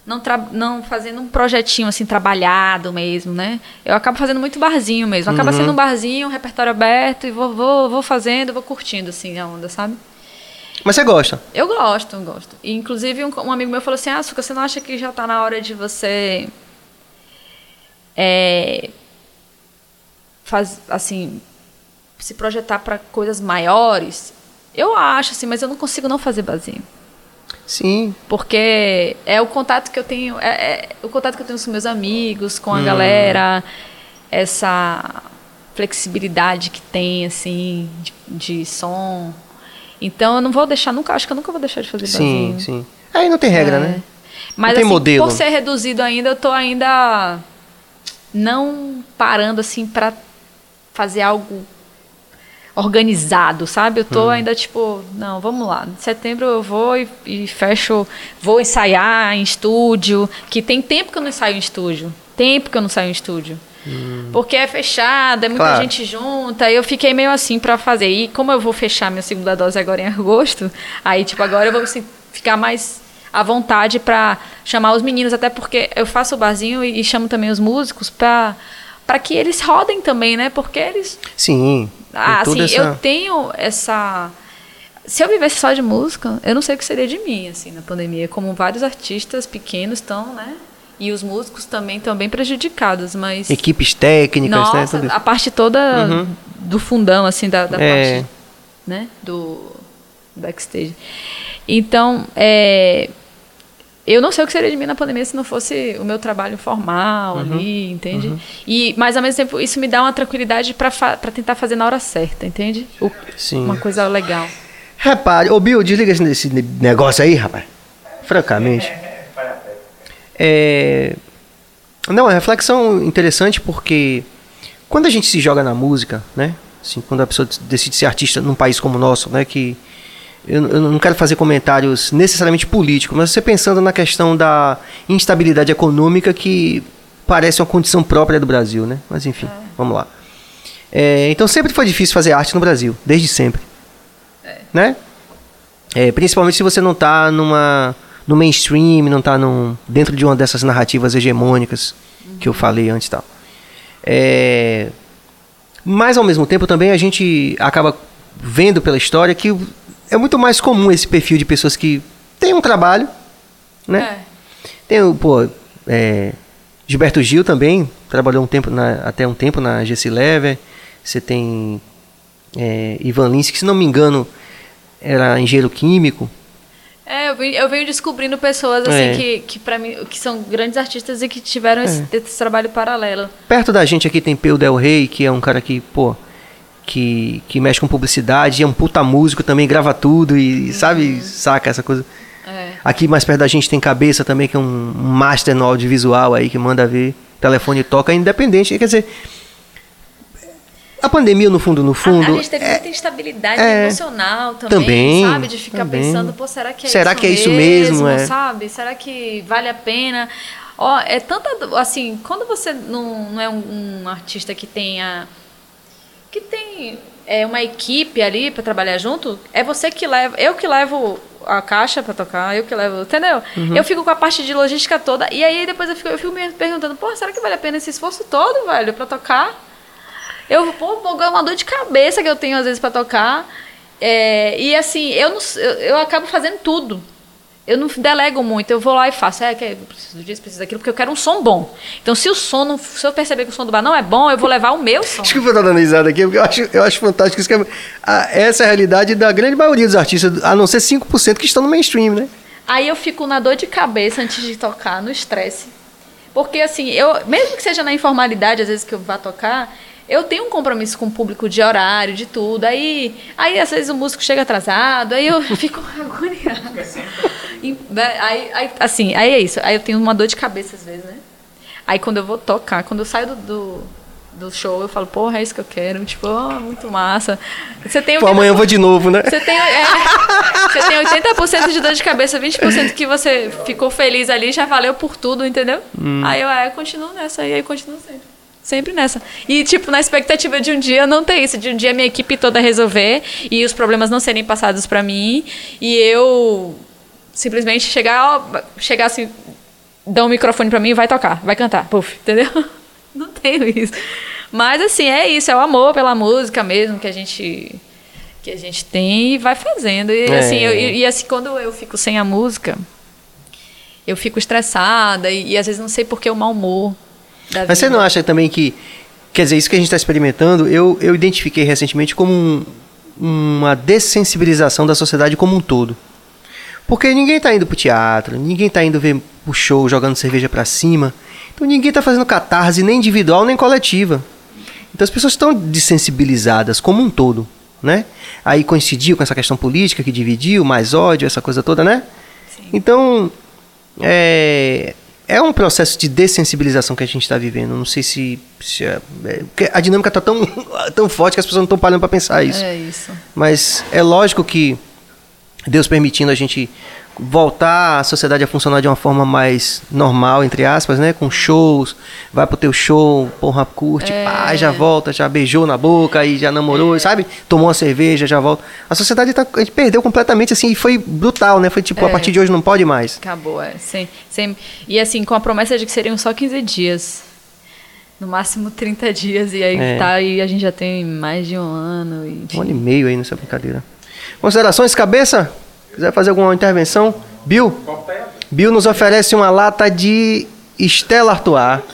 Não, não fazendo um projetinho assim trabalhado mesmo, né? Eu acabo fazendo muito barzinho mesmo. Acaba sendo um barzinho, um repertório aberto e vou, vou, vou fazendo, vou curtindo assim a onda, sabe? Mas você gosta? Eu gosto, eu gosto. E, inclusive, um, um amigo meu falou assim: Ah, Suca, você não acha que já tá na hora de você. É, faz, assim. Se projetar para coisas maiores? Eu acho, assim, mas eu não consigo não fazer barzinho. Sim. Porque é o contato que eu tenho, é, é o contato que eu tenho com meus amigos, com a galera, essa flexibilidade que tem, assim, de, de som. Então eu não vou deixar, nunca, acho que eu nunca vou deixar de fazer Sim, barzinho. sim. Aí não tem regra, É. né? Mas tem assim, modelo. por ser reduzido ainda, eu tô ainda não parando assim pra fazer algo organizado, sabe? Eu tô Hum. ainda tipo, não, vamos lá. Em setembro eu vou e, e fecho, vou ensaiar em estúdio, que tem tempo que eu não ensaio em estúdio. Tempo que eu não saio em estúdio. Porque é fechado, é muita Hum. Claro. gente junta, eu fiquei meio assim pra fazer. E como eu vou fechar minha segunda dose agora em agosto, aí tipo, agora eu vou assim, ficar mais à vontade pra chamar os meninos, até porque eu faço o barzinho e, e chamo também os músicos pra para que eles rodem também, né? Porque eles Sim. Ah, assim, essa- eu tenho essa. Se eu vivesse só de música, eu não sei o que seria de mim, assim, na pandemia. Como vários artistas pequenos estão, né? E os músicos também estão bem prejudicados, mas. Equipes técnicas, né? Nossa, Tudo isso. a parte toda do fundão, assim, da, da É. parte, né? Do backstage. Então, é, eu não sei o que seria de mim na pandemia se não fosse o meu trabalho formal Uhum. ali, entende? E, mas ao mesmo tempo, isso me dá uma tranquilidade para tentar fazer na hora certa, entende? O- Sim. Uma coisa legal. Repare, ô Bill, desliga esse, esse negócio aí, rapaz. Francamente. É... Não, é reflexão interessante porque quando a gente se joga na música, né? Assim, quando a pessoa decide ser artista num país como o nosso, né? Que eu, eu não quero fazer comentários necessariamente políticos, mas você pensando na questão da instabilidade econômica que parece uma condição própria do Brasil, né? Mas enfim, vamos lá. É, então sempre foi difícil fazer arte no Brasil, desde sempre, né? É, principalmente se você não está numa no mainstream, não está num, dentro de uma dessas narrativas hegemônicas que eu falei antes tal. É, mas ao mesmo tempo também a gente acaba vendo pela história que é muito mais comum esse perfil de pessoas que têm um trabalho, né? É. Tem o, pô, é, Gilberto Gil também, trabalhou um tempo na- até um tempo na GC Lever. Você tem é, Ivan Lins, que se não me engano era engenheiro químico. É, eu, venho- eu venho descobrindo pessoas assim É. que, que para mim que são grandes artistas e que tiveram esse, esse trabalho paralelo. Perto da gente aqui tem Peu Del Rey, que é um cara que, pô, que, que mexe com publicidade, é um puta músico também, grava tudo e, sabe, saca essa coisa. É. Aqui mais perto da gente tem Cabeça também, que é um master no audiovisual aí, que manda ver, telefone toca, é independente. Quer dizer, a pandemia, no fundo, no A- fundo... a, gente teve é- muita instabilidade é. emocional também, Também, sabe? De ficar também. pensando, pô, será que é Será isso que é isso mesmo, mesmo, é? sabe? Será que vale a pena? Ó, é tanta, assim, quando você não, não é um, um artista que tenha que tem é, uma equipe ali para trabalhar junto, é você que leva, eu que levo a caixa para tocar, eu que levo, entendeu? Uhum. Eu fico com a parte de logística toda e aí depois eu fico, eu fico me perguntando, pô, será que vale a pena esse esforço todo, velho, para tocar? Eu, pô, vou ganhar uma dor de cabeça que eu tenho às vezes para tocar. É, e assim, eu, não, eu, eu acabo fazendo tudo. Eu não delego muito, eu vou lá e faço. É, que eu preciso disso, preciso daquilo, porque eu quero um som bom. Então, se o som não, se eu perceber que o som do bar não é bom, eu vou levar o meu som. Desculpa eu estar dando risada aqui, porque eu acho, eu acho fantástico isso. Que é, a- essa é a realidade da grande maioria dos artistas, a não ser 5% que estão no mainstream, né? Aí eu fico na dor de cabeça antes de tocar, no estresse. Porque assim, eu, mesmo que seja na informalidade, às vezes que eu vá tocar, eu tenho um compromisso com o público de horário, de tudo. Aí, aí às vezes o músico chega atrasado, aí eu fico agoniada. E, né, aí, aí, assim, aí é isso. Aí eu tenho uma dor de cabeça às vezes, né? Aí quando eu vou tocar, quando eu saio do, do, do show, eu falo, porra, é isso que eu quero. Tipo, oh, muito massa. Você tem Pô, amanhã eu vou de novo, né? Você tem, é, você tem 80% de dor de cabeça, 20% que você ficou feliz ali, já valeu por tudo, entendeu? Aí eu, aí eu continuo nessa, e aí eu continuo sempre. Sempre nessa. E, tipo, na expectativa de um dia não ter isso, de um dia minha equipe toda resolver e os problemas não serem passados pra mim e eu simplesmente chegar, ó, chegar assim, dar um microfone pra mim e vai tocar, vai cantar, puf, entendeu? Não tenho isso. Mas, assim, é isso, é o amor pela música mesmo que a gente que a gente tem e vai fazendo. E, É. assim, eu- e, e, assim, quando eu fico sem a música, eu fico estressada e, e às vezes não sei por que o mau humor. Da Mas você vida. não acha também que. Quer dizer, isso que a gente está experimentando, eu, eu identifiquei recentemente como um- uma dessensibilização da sociedade como um todo. Porque ninguém está indo pro teatro, ninguém está indo ver o show jogando cerveja para cima. Então ninguém está fazendo catarse nem individual nem coletiva. Então as pessoas estão desensibilizadas como um todo, né? Aí coincidiu com essa questão política que dividiu, mais ódio, essa coisa toda, né? Então, é, é um processo de dessensibilização que a gente está vivendo. Não sei se, se é- é- a dinâmica está tão, tão forte que as pessoas não estão parando para pensar isso. É isso. Mas é lógico que Deus permitindo a gente voltar a sociedade a funcionar de uma forma mais normal, entre aspas, né? Com shows, vai pro teu show, porra, curte, pá, já volta, já beijou na boca e já namorou, sabe? Tomou uma cerveja, já volta. A sociedade tá, a perdeu completamente assim e foi brutal, né? Foi tipo, a É. partir de hoje não pode mais. Acabou, é. Sem, sem, e assim, com a promessa de que seriam só 15 dias. No máximo 30 dias. E aí É. tá aí, a gente já tem mais de um ano. E, enfim. Um ano e meio aí nessa brincadeira. Considerações, cabeça? Quiser fazer alguma intervenção? Bill? Bill nos oferece uma lata de Stella Artois.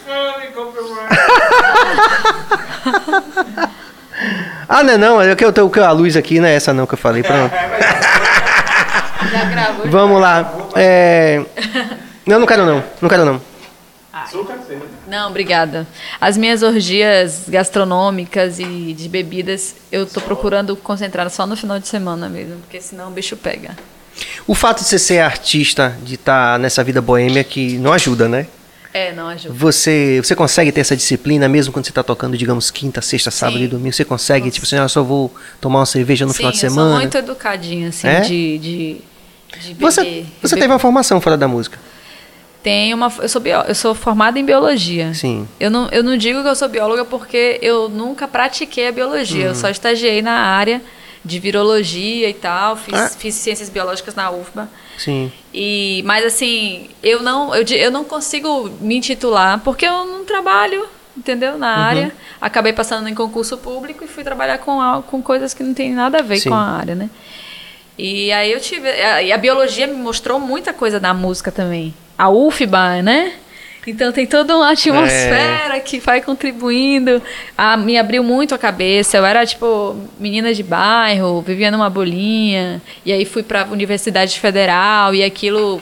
Ah, não, é não, é que eu tenho a luz aqui, não é essa não que eu falei, pronto. Já gravou? Vamos lá. É... Não, não quero não, não quero não. Não, obrigada. As minhas orgias gastronômicas e de bebidas, eu tô procurando concentrar só no final de semana mesmo, porque senão o bicho pega. O fato de você ser artista, de estar nessa vida boêmia, que não ajuda, né? É, não ajuda. Você, você consegue ter essa disciplina mesmo quando você está tocando, digamos, quinta, sexta, sábado Sim. e domingo? Você consegue, tipo assim, ah, eu só vou tomar uma cerveja no Sim, final de eu semana? sou muito educadinha, assim, É? de, de, de beber. Você, você beber- teve uma formação fora da música? Tenho uma, eu sou bio, eu sou formada em biologia. Sim. Eu não, eu não digo que eu sou bióloga porque eu nunca pratiquei a biologia. Uhum. Eu só estagiei na área de virologia e tal. Fiz, Ah. fiz ciências biológicas na UFBA. Sim. E, mas assim, eu não, eu, eu não consigo me intitular porque eu não trabalho, entendeu? Na Uhum. área. Acabei passando em concurso público e fui trabalhar com, com coisas que não tem nada a ver Sim. com a área, né? E aí eu tive. a- E a biologia me mostrou muita coisa da música também. A UFBA, né? Então tem toda uma atmosfera que vai contribuindo. A, me abriu muito a cabeça. Eu era, tipo, menina de bairro, vivia numa bolinha. E aí fui pra Universidade Federal e aquilo.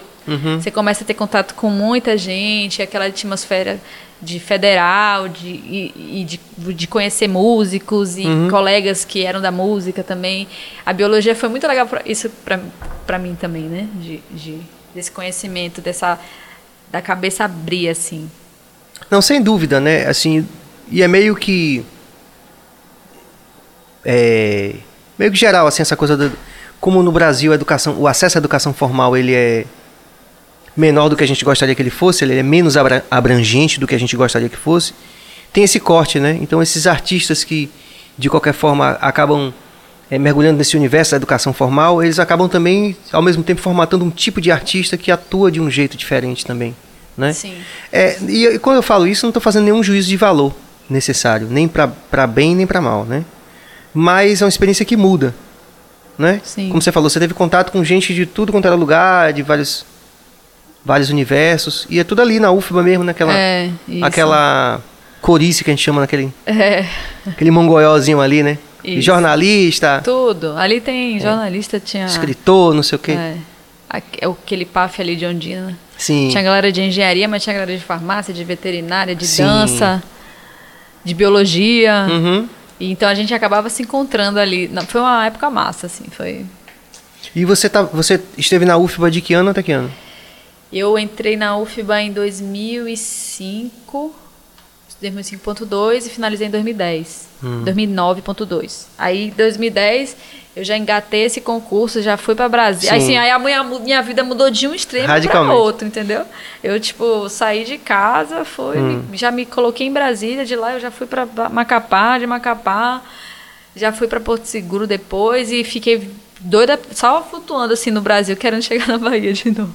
Você começa a ter contato com muita gente, aquela atmosfera de federal, de, e, e de, de conhecer músicos e colegas que eram da música também. A biologia foi muito legal pra, isso pra mim também, né? De, de, desse conhecimento, dessa da cabeça abrir, assim. Não, sem dúvida, né? Assim, e é meio que. É. Meio que geral, assim, essa coisa do. Como no Brasil a educação, o acesso à educação formal ele é menor do que a gente gostaria que ele fosse, ele é menos abra- abrangente do que a gente gostaria que fosse. Tem esse corte, né? Então esses artistas que de qualquer forma acabam é, mergulhando nesse universo da educação formal, eles acabam também ao mesmo tempo formatando um tipo de artista que atua de um jeito diferente também, né? Sim. É, e eu- quando eu falo isso, não estou fazendo nenhum juízo de valor necessário, nem para bem nem para mal, né? Mas é uma experiência que muda, né? Sim. Como você falou, você teve contato com gente de tudo quanto era lugar, de vários vários universos, e é tudo ali na UFBA mesmo, naquela É, aquela corice que a gente chama naquele É, aquele mongoiózinho ali, né? E Isso. jornalista, tudo. Ali tem jornalista, tinha. escritor, não sei o quê. É, aque- aquele PAF ali de Ondina. Sim. Tinha galera de engenharia, mas tinha galera de farmácia, de veterinária, de Sim. dança. de biologia. Uhum. E então a gente acabava se encontrando ali. Não, foi uma época massa, assim. Foi. E você, tá, você esteve na UFBA de que ano até que ano? Eu entrei na UFBA em 2005, 2005.2 e finalizei em 2010. 2009.2. Aí, em 2010, eu já engatei esse concurso, já fui pra Brasília. Aí, Sim. assim, aí a minha, minha vida mudou de um extremo Radicalmente. outro, entendeu? Eu, tipo, saí de casa, fui, Hum. já me coloquei em Brasília, de lá eu já fui pra Ba- Macapá, de Macapá, já fui pra Porto Seguro depois e fiquei doida, só flutuando assim no Brasil, querendo chegar na Bahia de novo.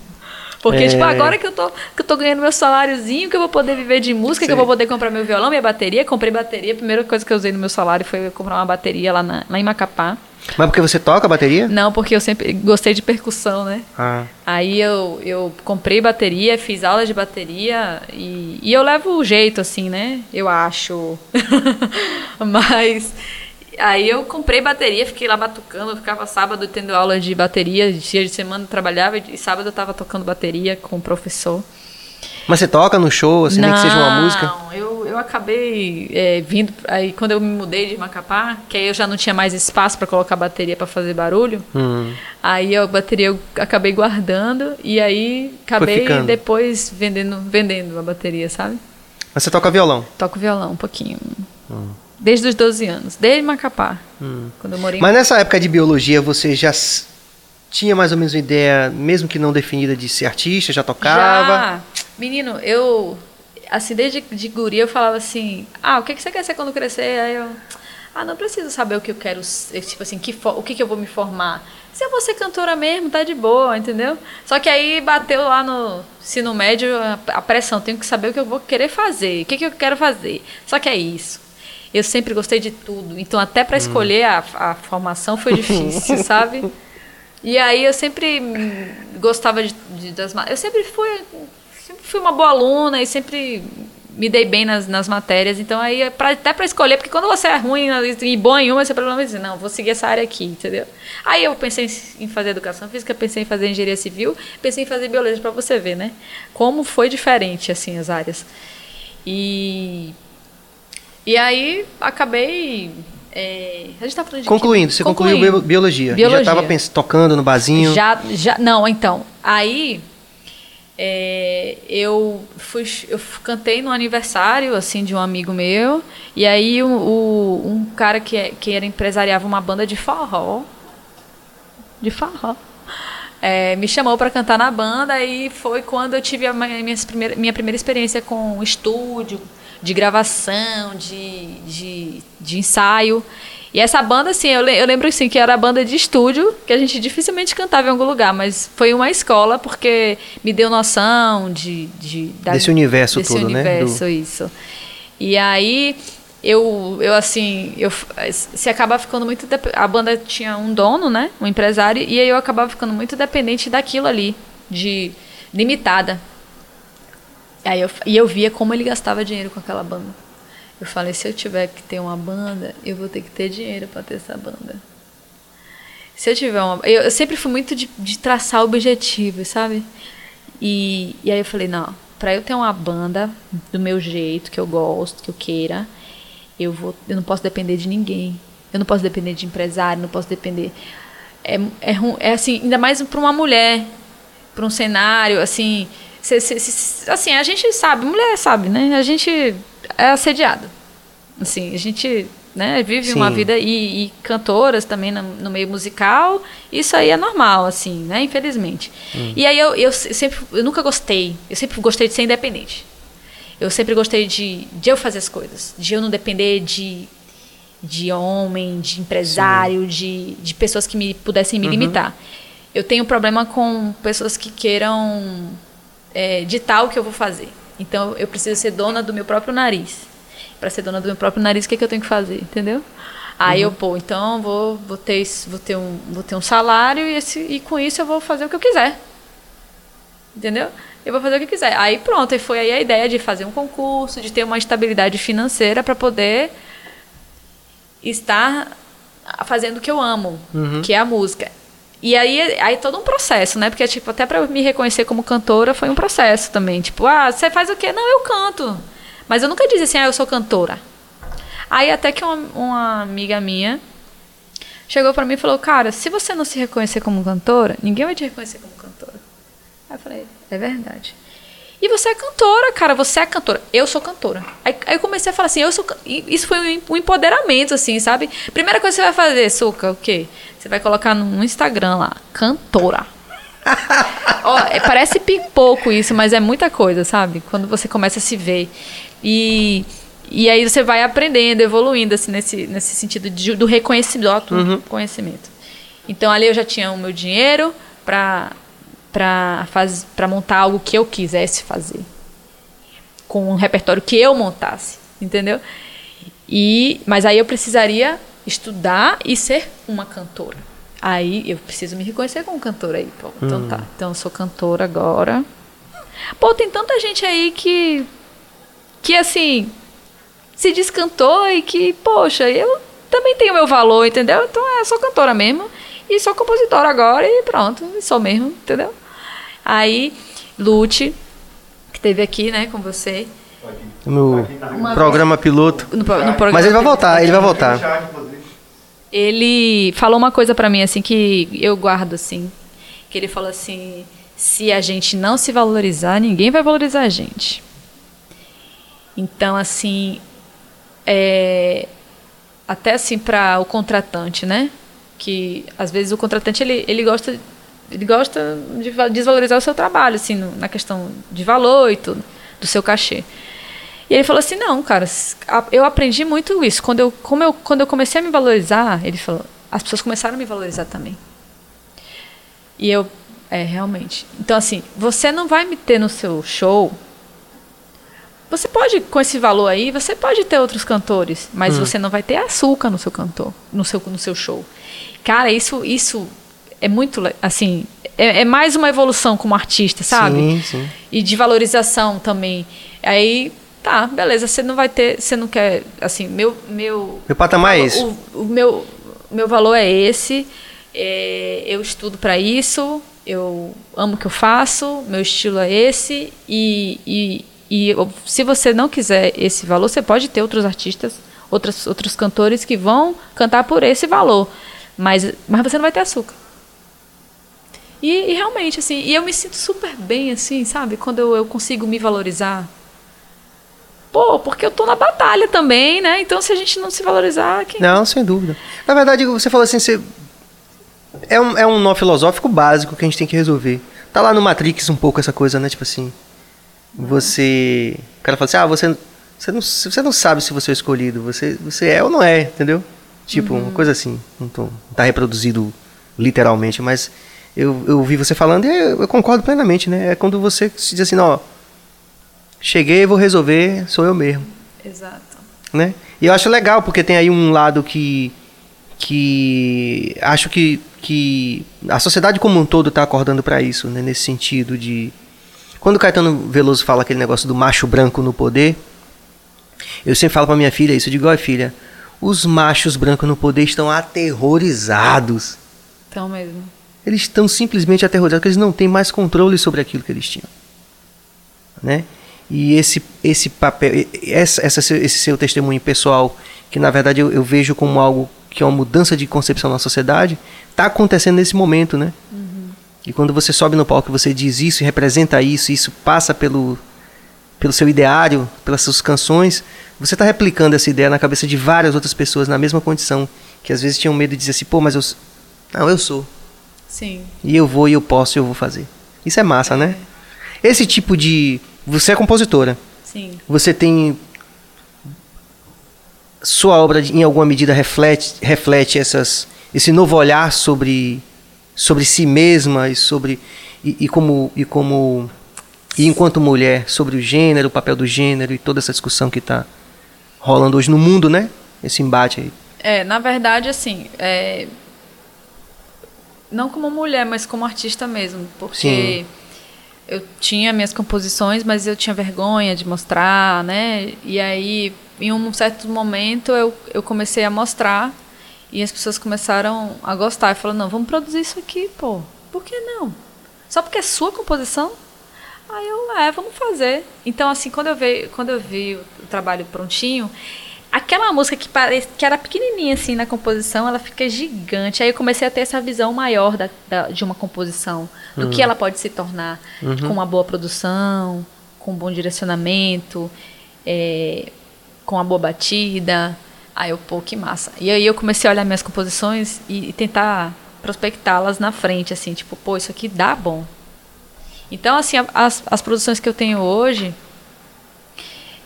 Porque, É. tipo, agora que eu, tô, que eu tô ganhando meu saláriozinho, que eu vou poder viver de música, que eu Sim. vou poder comprar meu violão, minha bateria. Comprei bateria. A primeira coisa que eu usei no meu salário foi comprar uma bateria lá, na- lá em Macapá. Mas porque você toca bateria? Não, porque eu sempre gostei de percussão, né? Ah. Aí eu, eu comprei bateria, fiz aula de bateria e, e eu levo o jeito, assim, né? Eu acho. Mas aí eu comprei bateria, fiquei lá batucando, eu ficava sábado tendo aula de bateria, dia de semana eu trabalhava e sábado eu tava tocando bateria com o professor. Mas você toca no show, assim, nem que seja uma música? Não, eu, eu acabei é, vindo. Aí quando eu me mudei de Macapá, que aí eu já não tinha mais espaço para colocar bateria para fazer barulho. Hum. Aí a bateria eu acabei guardando e aí acabei depois vendendo, vendendo a bateria, sabe? Mas você toca violão? Toco violão um pouquinho. Desde os 12 anos, desde Macapá. Quando eu morei Mas nessa época de biologia, você já tinha mais ou menos uma ideia, mesmo que não definida, de ser artista? Já tocava? Já, menino, eu assim desde de guria eu falava assim: "Ah, o que que você quer ser quando crescer?" Aí eu: "Ah, não preciso saber o que eu quero, ser, tipo assim, que o que que eu vou me formar. Se eu vou ser cantora mesmo, tá de boa, entendeu? Só que aí bateu lá no ensino médio a, a pressão, tenho que saber o que eu vou querer fazer, o que que eu quero fazer. Só que é isso. Eu sempre gostei de tudo, então até para escolher a, a formação foi difícil, sabe? E aí eu sempre gostava de, de- das eu sempre fui sempre fui uma boa aluna e sempre me dei bem nas, nas matérias. Então aí é pra, até para escolher porque quando você é ruim e bom em uma você provavelmente diz não vou seguir essa área aqui entendeu? Aí eu pensei em, em fazer educação física pensei em fazer engenharia civil pensei em fazer biologia para você ver né? Como foi diferente assim as áreas. E e aí acabei é, a gente tá falando de? Concluindo, você concluiu Concluindo. bio- biologia. Biologia. Já estava tocando no barzinho? Já, já, não, então. Aí é, eu fui, eu cantei no aniversário assim de um amigo meu e aí o, o- um cara que, é- que era empresariava uma banda de forró, de forró, é, me chamou para cantar na banda e foi quando eu tive a minha, minhas primeira, minha primeira experiência com estúdio, de gravação, de, de, de ensaio. E essa banda, assim, eu, eu lembro assim, que era a banda de estúdio, que a gente dificilmente cantava em algum lugar, mas foi uma escola porque me deu noção de. de da- Desse universo desse todo, né? universo, isso. E aí eu, eu assim, eu se acaba ficando muito a banda tinha um dono, né, um empresário, e aí eu acabava ficando muito dependente daquilo ali, de limitada. Aí eu, e eu via como ele gastava dinheiro com aquela banda. Eu falei, se eu tiver que ter uma banda, eu vou ter que ter dinheiro para ter essa banda. Se eu tiver uma. Eu, eu sempre fui muito de, de traçar objetivos, sabe? E, e aí eu falei, não, para eu ter uma banda do meu jeito, que eu gosto, que eu queira, eu, vou, eu não posso depender de ninguém. Eu não posso depender de empresário, não posso depender. É, é, é assim, ainda mais para uma mulher, para um cenário, assim. Cê- cê- cê- assim, a gente sabe, mulher sabe, né? A gente é assediada. Assim, a gente né, vive uma Sim. vida e, e cantoras também no, no meio musical, isso aí é normal, assim, né? Infelizmente. E aí eu, eu se- sempre, eu nunca gostei, eu sempre gostei de ser independente. Eu sempre gostei de, de eu fazer as coisas, de eu não depender de, de homem, de empresário, de, de pessoas que me pudessem me limitar. Eu tenho problema com pessoas que queiram é, ditar o que eu vou fazer. Então eu preciso ser dona do meu próprio nariz. Para ser dona do meu próprio nariz, o que, é que eu tenho que fazer, entendeu? Aí eu, pô, então vou, vou, ter, isso- vou, ter um, vou ter um salário e, esse, e com isso eu vou fazer o que eu quiser. Entendeu? Eu vou fazer o que eu quiser. Aí pronto, e foi aí a ideia de fazer um concurso, de ter uma estabilidade financeira para poder estar fazendo o que eu amo, que é a música. E aí, aí todo um processo, né? Porque, tipo, até para me reconhecer como cantora foi um processo também. Tipo, ah, você faz o quê? Não, eu canto. Mas eu nunca disse assim, ah, eu sou cantora. Aí até que uma, uma amiga minha chegou pra mim e falou, cara, se você não se reconhecer como cantora, ninguém vai te reconhecer como cantora. Aí eu falei, é verdade. E você é cantora, cara, você é cantora. Eu sou cantora. Aí, aí eu comecei a falar assim, eu sou. Isso foi um empoderamento, assim, sabe? Primeira coisa que você vai fazer, Suca, o quê? Você vai colocar no Instagram lá, cantora. Ó, é, parece pipoco isso, mas é muita coisa, sabe? Quando você começa a se ver. E, e aí você vai aprendendo, evoluindo, assim, nesse, nesse sentido de- do reconhecimento, do autoconhecimento. Então ali eu já tinha o meu dinheiro faz, pra montar algo que eu quisesse fazer. Com um repertório que eu montasse, entendeu? E, mas aí eu precisaria estudar e ser uma cantora. Aí eu preciso me reconhecer como cantora aí. Pô, então tá. Então eu sou cantora agora. Pô, tem tanta gente aí que. que assim. se diz cantor e que, poxa, eu também tenho meu valor, entendeu? Então é, eu sou cantora mesmo. E sou compositora agora e pronto. E sou mesmo, entendeu? Aí, Lute, que teve aqui, né, com você. No programa piloto. No, no programa Mas ele vai voltar, ele vai voltar. Ele falou uma coisa pra mim assim que eu guardo assim, que ele falou assim: se a gente não se valorizar, ninguém vai valorizar a gente. Então assim, é, até assim para o contratante, né? Que às vezes o contratante ele, ele gosta ele gosta de va- desvalorizar o seu trabalho assim na questão de valor e tudo, do seu cachê. E ele falou assim, não, cara, eu aprendi muito isso. Quando eu, como eu, quando eu comecei a me valorizar, ele falou, as pessoas começaram a me valorizar também. E eu, é, realmente. Então, assim, você não vai me ter no seu show. Você pode, com esse valor aí, você pode ter outros cantores, mas você não vai ter açúcar no seu cantor, no seu, no seu show. Cara, isso, isso é muito, assim, é, é mais uma evolução como artista, sabe? Sim, sim. e de valorização também. Aí, tá, beleza, você não vai ter, você não quer, assim, meu meu Meu patamar é esse. o, o meu o meu valor é esse. é, eu estudo para isso, eu amo o que eu faço, meu estilo é esse e, e, e se você não quiser esse valor, você pode ter outros artistas, outros outros cantores que vão cantar por esse valor, mas mas você não vai ter açúcar. E, e realmente, assim, e eu me sinto super bem, assim, sabe? Quando eu, eu consigo me valorizar. Pô, porque eu tô na batalha também, né? Então, se a gente não se valorizar, quem... Não, sem dúvida. Na verdade, você falou assim, você... É um, é um nó filosófico básico que a gente tem que resolver. Tá lá no Matrix um pouco essa coisa, né? Tipo assim, você... O cara fala assim, ah, você, você, não, você não sabe se você é escolhido, você, você é ou não é, entendeu? Tipo, uma coisa assim. Não, tô, não tá reproduzido literalmente, mas eu, eu ouvi você falando e eu, eu concordo plenamente, né? É quando você se diz assim, ó, cheguei, vou resolver, sou eu mesmo Exato. né? E eu acho legal porque tem aí um lado que que acho que, que a sociedade como um todo está acordando para isso, né? Nesse sentido de quando o Caetano Veloso fala aquele negócio do macho branco no poder, eu sempre falo para minha filha isso, eu digo, olha filha, os machos brancos no poder estão aterrorizados. Então mesmo. Eles estão simplesmente aterrorizados, porque eles não têm mais controle sobre aquilo que eles tinham. Né? E esse, esse papel, essa, essa esse seu testemunho pessoal, que na verdade eu, eu vejo como algo que é uma mudança de concepção na sociedade, está acontecendo nesse momento, né? E quando você sobe no palco você diz isso, representa isso, isso passa pelo, pelo seu ideário, pelas suas canções, você está replicando essa ideia na cabeça de várias outras pessoas na mesma condição, que às vezes tinham medo de dizer assim, pô, mas eu. Não, eu sou. Sim. E eu vou e eu posso e eu vou fazer. Isso é massa, né? Esse tipo de. Você é compositora. Sim. Você tem. Sua obra, em alguma medida, reflete, reflete essas, esse novo olhar sobre, sobre si mesma e sobre. E, e como. E como. E enquanto mulher, sobre o gênero, o papel do gênero e toda essa discussão que está rolando hoje no mundo, né? Esse embate aí. É, na verdade, assim, é, não como mulher, mas como artista mesmo, porque Sim. Eu tinha minhas composições, mas eu tinha vergonha de mostrar, né? E aí, em um certo momento, eu, eu comecei a mostrar e as pessoas começaram a gostar. E falaram, não, vamos produzir isso aqui, pô. Por que não? Só porque é sua composição? Aí eu, é, vamos fazer. Então, assim, quando eu vi, quando eu vi o trabalho prontinho, aquela música que, pare... que era pequenininha assim na composição, ela fica gigante. Aí eu comecei a ter essa visão maior da, da de uma composição, do Uhum. que ela pode se tornar com uma boa produção, com um bom direcionamento, é, com uma boa batida. Aí eu, pô, que massa. E aí eu comecei a olhar minhas composições e, e tentar prospectá-las na frente, assim, tipo, pô, isso aqui dá bom. Então, assim, as, as produções que eu tenho hoje,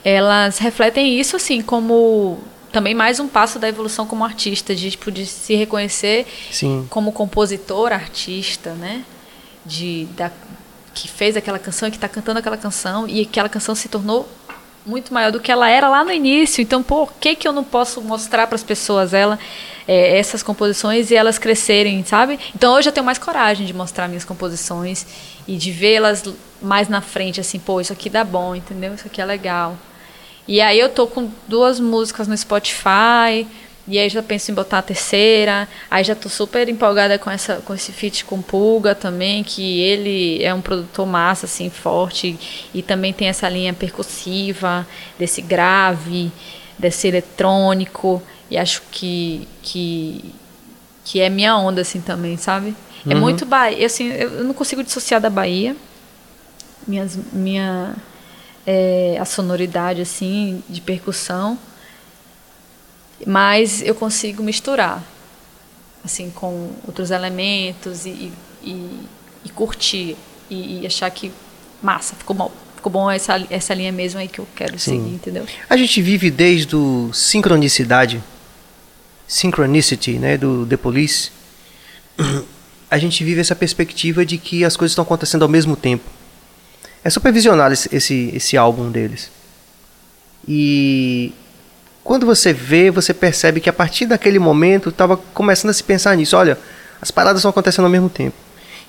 elas refletem isso, assim, como também mais um passo da evolução como artista, de, tipo, de se reconhecer Sim. como compositor, artista, né? De, da, que fez aquela canção que está cantando aquela canção e aquela canção se tornou muito maior do que ela era lá no início. Então, por que que eu não posso mostrar para as pessoas ela é, essas composições e elas crescerem, sabe? Então, hoje eu tenho mais coragem de mostrar minhas composições e de vê-las mais na frente, assim, pô, isso aqui dá bom, entendeu? Isso aqui é legal. E aí eu tô com duas músicas no Spotify, e aí já penso em botar a terceira. Aí já tô super empolgada com essa com esse feat com Pulga também, que ele é um produtor massa assim, forte e também tem essa linha percussiva, desse grave, desse eletrônico, e acho que que que é minha onda assim também, sabe? É muito Bahia, assim, eu não consigo dissociar da Bahia. Minhas minha é, a sonoridade assim de percussão, mas eu consigo misturar assim com outros elementos e, e, e curtir e, e achar que massa ficou bom ficou bom essa essa linha mesmo aí que eu quero Sim. seguir entendeu A gente vive desde o sincronicidade, synchronicity, né, do The Police. A gente vive essa perspectiva de que as coisas estão acontecendo ao mesmo tempo. É supervisionado esse, esse, esse álbum deles. E quando você vê, você percebe que a partir daquele momento estava começando a se pensar nisso. Olha, as paradas estão acontecendo ao mesmo tempo.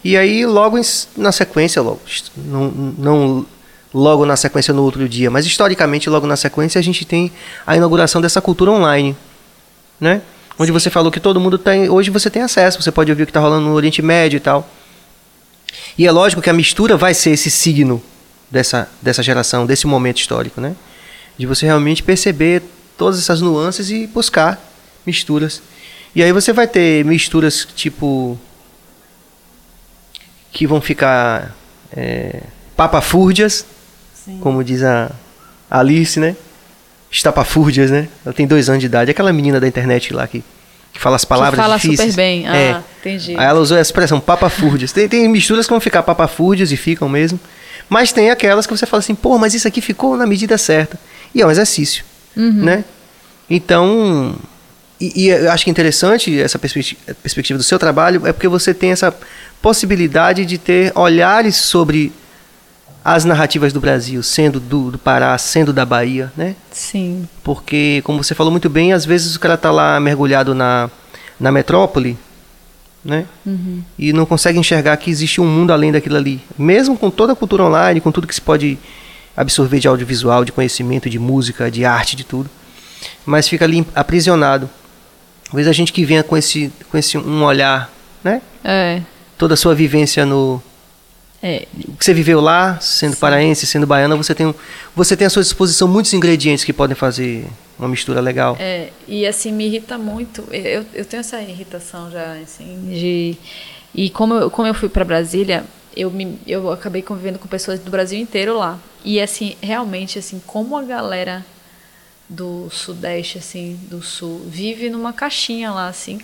E aí, logo em na sequência, logo, não, não logo na sequência no outro dia, mas historicamente, logo na sequência, a gente tem a inauguração dessa cultura online, né? Onde você falou que todo mundo tem. Hoje você tem acesso, você pode ouvir o que está rolando no Oriente Médio e tal. E é lógico que a mistura vai ser esse signo dessa, dessa geração, desse momento histórico, né? De você realmente perceber todas essas nuances e buscar misturas. E aí você vai ter misturas tipo. que vão ficar. É, papafúrdias, como diz a Alice, né? Estapafúrdias, né? Ela tem dois anos de idade. Aquela menina da internet lá que, que fala as palavras que fala difíceis. super bem ah É. entendi Aí ela usou a expressão papafúrdias. Tem, tem misturas que vão ficar papafúrdias e ficam mesmo. Mas tem aquelas que você fala assim, pô, mas isso aqui ficou na medida certa. E é um exercício, né? Então, e, e eu acho que é interessante essa perspecti- perspectiva do seu trabalho é porque você tem essa possibilidade de ter olhares sobre as narrativas do Brasil, sendo do, do Pará, sendo da Bahia, né? sim Porque, como você falou muito bem, às vezes o cara tá lá mergulhado na, na metrópole, né? E não consegue enxergar que existe um mundo além daquilo ali. Mesmo com toda a cultura online, com tudo que se pode absorver de audiovisual, de conhecimento, de música, de arte, de tudo. Mas fica ali aprisionado. Talvez a gente que venha com esse, com esse um olhar, né? é Toda a sua vivência no, é o que você viveu lá, sendo paraense, sendo baiana, você tem, você tem à sua disposição muitos ingredientes que podem fazer uma mistura legal. É, e assim, me irrita muito. Eu, eu tenho essa irritação já, assim, de. E como eu, como eu fui para Brasília, eu, me, eu acabei convivendo com pessoas do Brasil inteiro lá. E assim, realmente, assim, como a galera do Sudeste, assim, do Sul, vive numa caixinha lá, assim.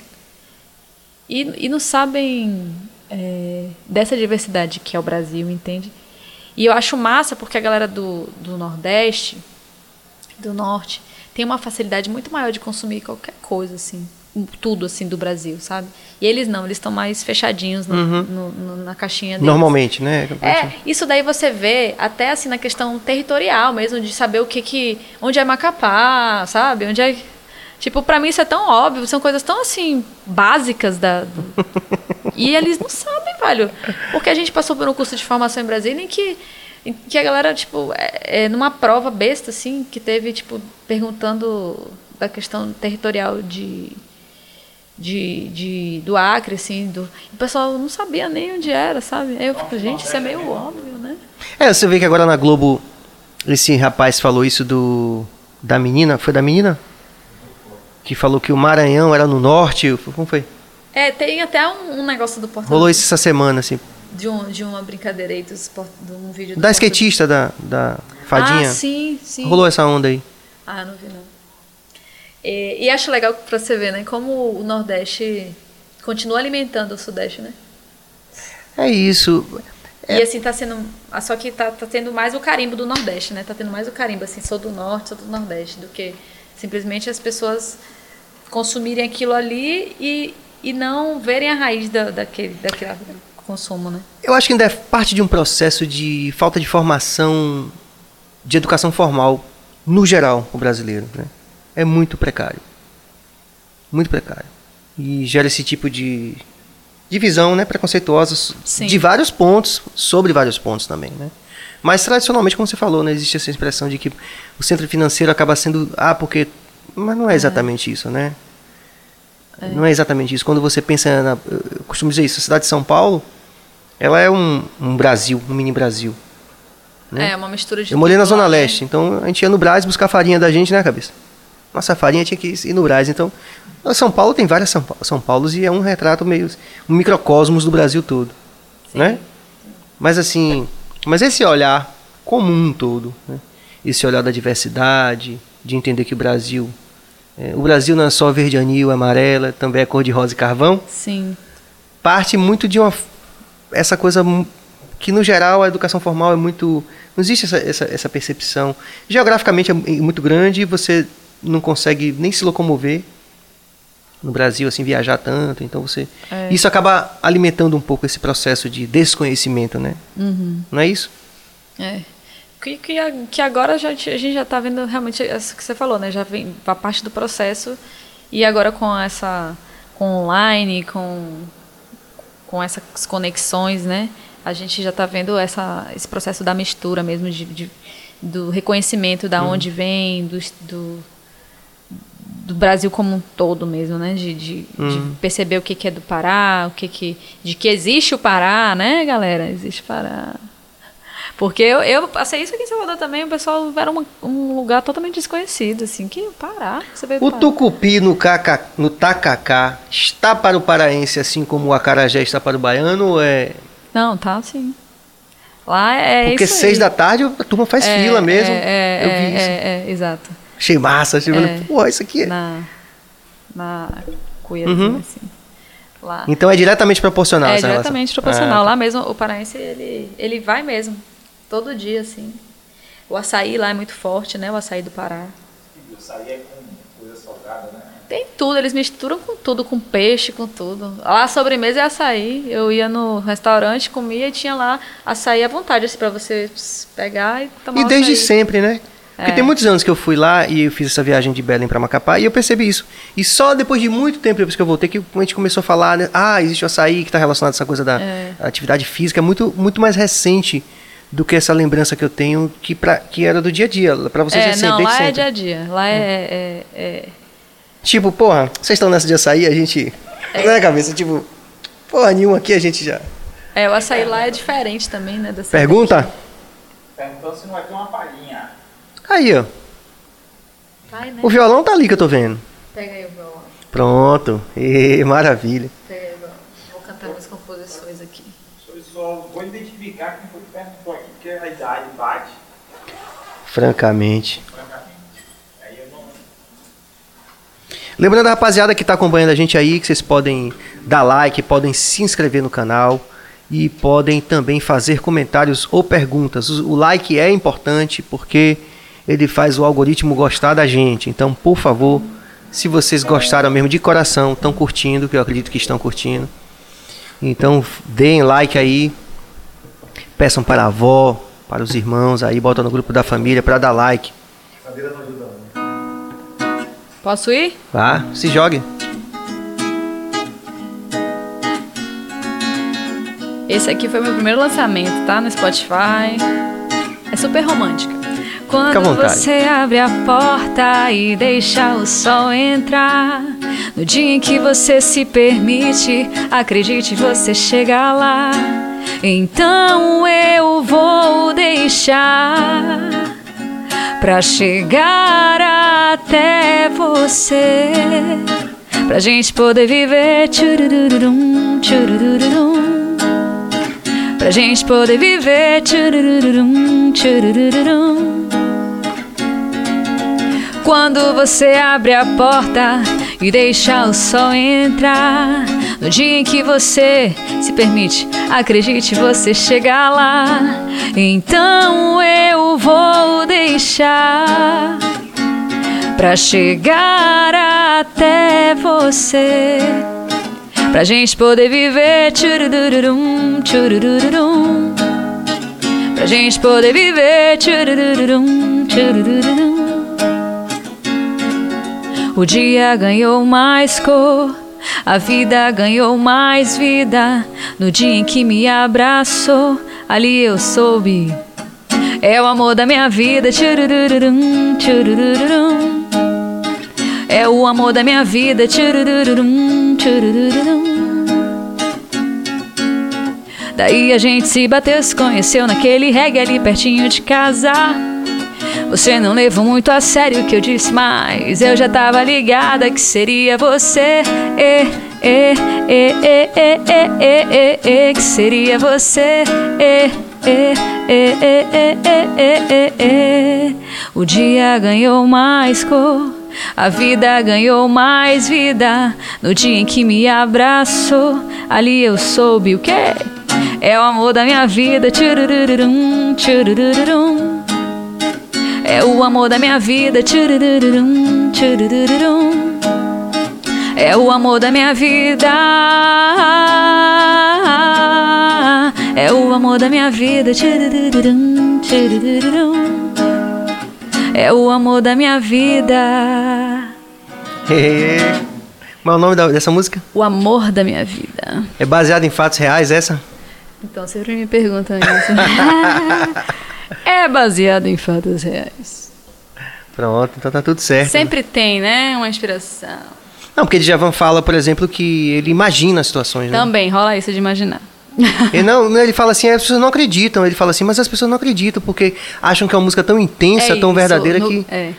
E, e não sabem é, dessa diversidade que é o Brasil, entende? E eu acho massa porque a galera do, do Nordeste, do Norte, tem uma facilidade muito maior de consumir qualquer coisa, assim. Tudo, assim, do Brasil, sabe? E eles não, eles estão mais fechadinhos no- no- no- na caixinha deles. Normalmente, né? É, isso daí você vê até assim na questão territorial mesmo, de saber o que que. onde é Macapá, sabe? Onde é. Tipo, pra mim isso é tão óbvio, são coisas tão assim, básicas da. E eles não sabem, velho. Porque a gente passou por um curso de formação em Brasília em que, em que a galera, tipo, é, é, numa prova besta, assim, que teve, tipo, perguntando da questão territorial de. De, de, do Acre, assim, do, o pessoal não sabia nem onde era, sabe? Aí eu fico, gente, isso é meio óbvio, né? É, você vê que agora na Globo esse rapaz falou isso do da menina, foi da menina? que falou que o Maranhão era no norte. Como foi? É, tem até um, um negócio do Porto Rolou isso essa semana, assim. de, um, de uma brincadeira aí dos de um vídeo do Da skatista, da, da fadinha. Ah, sim, sim. Rolou essa onda aí. Ah, não vi não. E, e acho legal pra você ver, né? Como o Nordeste continua alimentando o Sudeste, né? É isso. E assim tá sendo. ah, Só que tá, tá tendo mais o carimbo do Nordeste, né? Tá tendo mais o carimbo, assim, sou do Norte, sou do Nordeste, do que simplesmente as pessoas consumirem aquilo ali e, e não verem a raiz da, daquele, daquele consumo, né? Eu acho que ainda é parte de um processo de falta de formação de educação formal no geral, o brasileiro. Né? É muito precário. Muito precário. E gera esse tipo de divisão né, preconceituosa Sim. de vários pontos, sobre vários pontos também. Né? Mas tradicionalmente, como você falou, né, existe essa expressão de que o centro financeiro acaba sendo. Ah, porque. Mas não é exatamente isso, né? Não é exatamente isso. Quando você pensa na. Eu costumo dizer isso, a cidade de São Paulo, ela é um, um Brasil, um mini Brasil. Né? É, uma mistura de. Eu morei na Zona né? Leste, então a gente ia no Brás buscar farinha da gente, né, cabeça? Nossa farinha tinha que ir no Brás. Então, São Paulo tem várias São, Paulo, São Paulos e é um retrato meio. um microcosmos do Brasil todo. Né? Mas assim. Mas esse olhar comum um todo, né? esse olhar da diversidade, de entender que o Brasil. É, o Brasil não é só verde anil, amarela, também é cor de rosa e carvão Sim. parte muito de uma essa coisa que no geral a educação formal é muito não existe essa, essa, essa percepção geograficamente é mu- muito grande e você não consegue nem se locomover no Brasil assim viajar tanto então você É. isso acaba alimentando um pouco esse processo de desconhecimento né Uhum. não é isso É. Que, que, que agora já, a gente já está vendo realmente isso que você falou, né? Já vem a parte do processo e agora com essa com online, com com essas conexões, né? A gente já está vendo essa, esse processo da mistura mesmo de, de- do reconhecimento da onde vem, do, do do Brasil como um todo mesmo, né? De, de, de perceber o que, que é do Pará, o que que de que existe o Pará, né, galera? Existe Pará. Porque eu, eu passei isso aqui em Salvador também, o pessoal era uma- um lugar totalmente desconhecido, assim, que Pará, você veio o Pará. tucupi no, caca, no tacacá está para o paraense assim como o acarajé está para o baiano é Não, tá assim. Lá é porque isso aí. seis da tarde a turma faz É, fila mesmo É, é, eu vi é, isso é, é, exato. Achei massa, achei, É. pô, isso aqui é. Na, na cuia, Uhum. assim. Lá. Então é diretamente proporcional É essa relação. diretamente proporcional. Ah, Lá mesmo, o paraense, ele, ele vai mesmo. Todo dia, assim. O açaí lá é muito forte, né? O açaí do Pará. E o açaí é com coisa salgada, né? Tem tudo, eles misturam com tudo, com peixe, com tudo. Lá a sobremesa é açaí. Eu ia no restaurante, comia e tinha lá açaí à vontade, assim, pra você pegar e tomar E desde açaí. sempre, né? Porque É. tem muitos anos que eu fui lá e eu fiz essa viagem de Belém para Macapá e eu percebi isso. E só depois de muito tempo, depois que eu voltei, que a gente começou a falar, né? Ah, existe o açaí que está relacionado a essa coisa da É. atividade física, é muito, muito mais recente do que essa lembrança que eu tenho que, pra, que era do dia a dia. Para vocês É, não, lá é dia a dia. Lá é, é, é- Tipo, porra, vocês estão nessa de açaí, a gente. É. Na cabeça, tipo, porra nenhuma aqui a gente já. é, o açaí lá é diferente também, né? dessa- Pergunta? Perguntando se não vai ter uma palhinha. Aí, ó. Vai, né? O violão tá ali que eu tô vendo. Pega aí o violão. Pronto. Ê, maravilha. Pega aí o violão. Vou cantar minhas composições aqui. Eu vou identificar quem foi que perguntou aqui, porque a idade bate, Francamente. francamente. Aí eu não. Lembrando a rapaziada que está acompanhando a gente aí, que vocês podem dar like, podem se inscrever no canal e podem também fazer comentários ou perguntas. O like é importante porque ele faz o algoritmo gostar da gente. Então, por favor, se vocês gostaram mesmo de coração, estão curtindo, que eu acredito que estão curtindo. Então, deem like aí. Peçam para a avó, para os irmãos aí, bota no grupo da família para dar like. Posso ir? Vá, se jogue. Esse aqui foi meu primeiro lançamento, tá? No Spotify. É super romântica. Fica à Quando você abre a porta e deixa o sol entrar. No dia em que você se permite, acredite, você chega lá. Então eu vou deixar pra chegar até você. Pra gente poder viver tchurururum, tchurururum. Pra gente poder viver tchurururum, tchurururum. Quando você abre a porta e deixa o sol entrar, no dia em que você se permite, acredite, você chegar lá. Então eu vou deixar pra chegar até você. Pra gente poder viver tchurururum, tchurururum. Pra gente poder viver tchurururum, tchurururum. O dia ganhou mais cor, a vida ganhou mais vida. No dia em que me abraçou, ali eu soube. É o amor da minha vida, tchurururum, tchurururum. É o amor da minha vida, tchurururum, tchurururum. Daí a gente se bateu, se conheceu naquele reggae ali pertinho de casa. Você não levou muito a sério o que eu disse, mas eu já tava ligada que seria você. E, e, e, e, e, e, e, e, que seria você. E, e, e, e, e, e, e, e. O dia ganhou mais cor. A vida ganhou mais vida no dia em que me abraçou. Ali eu soube o que é o amor da minha vida. Tchurururum, tchurururum. É o amor da minha vida. Tchurururum, tchurururum. É o amor da minha vida. É o amor da minha vida. Tchurururum, tchurururum. É o amor da minha vida. Qual é o nome dessa música? O amor da minha vida. É baseado em fatos reais essa? Então sempre me perguntam isso. é baseado em fatos reais. Pronto, então tá tudo certo. Sempre tem, né? Uma inspiração. Não, porque Djavan fala, por exemplo, que ele imagina as situações, né? Também rola isso de imaginar. Ele, não, ele fala assim, as pessoas não acreditam. Ele fala assim, mas as pessoas não acreditam porque acham que é uma música tão intensa, tão isso, verdadeira no- que... É.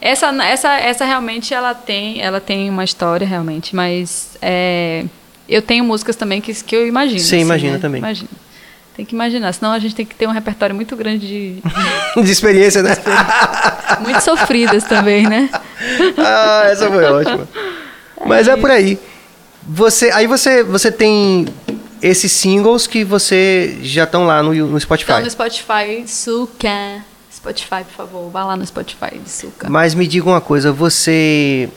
Essa, essa, essa realmente ela tem, ela tem uma história realmente, mas é, eu tenho músicas também que, que eu imagino. Você imagina também. Imagina. Tem que imaginar, senão a gente tem que ter um repertório muito grande de. de experiência, né? muito sofridas também, né? ah, essa foi ótima. Mas é por aí. Você, aí você, você tem esses singles que você já estão lá no, no Spotify. Então no Spotify, Suca. Spotify, por favor, vá lá no Spotify de Suca. Mas me diga uma coisa, você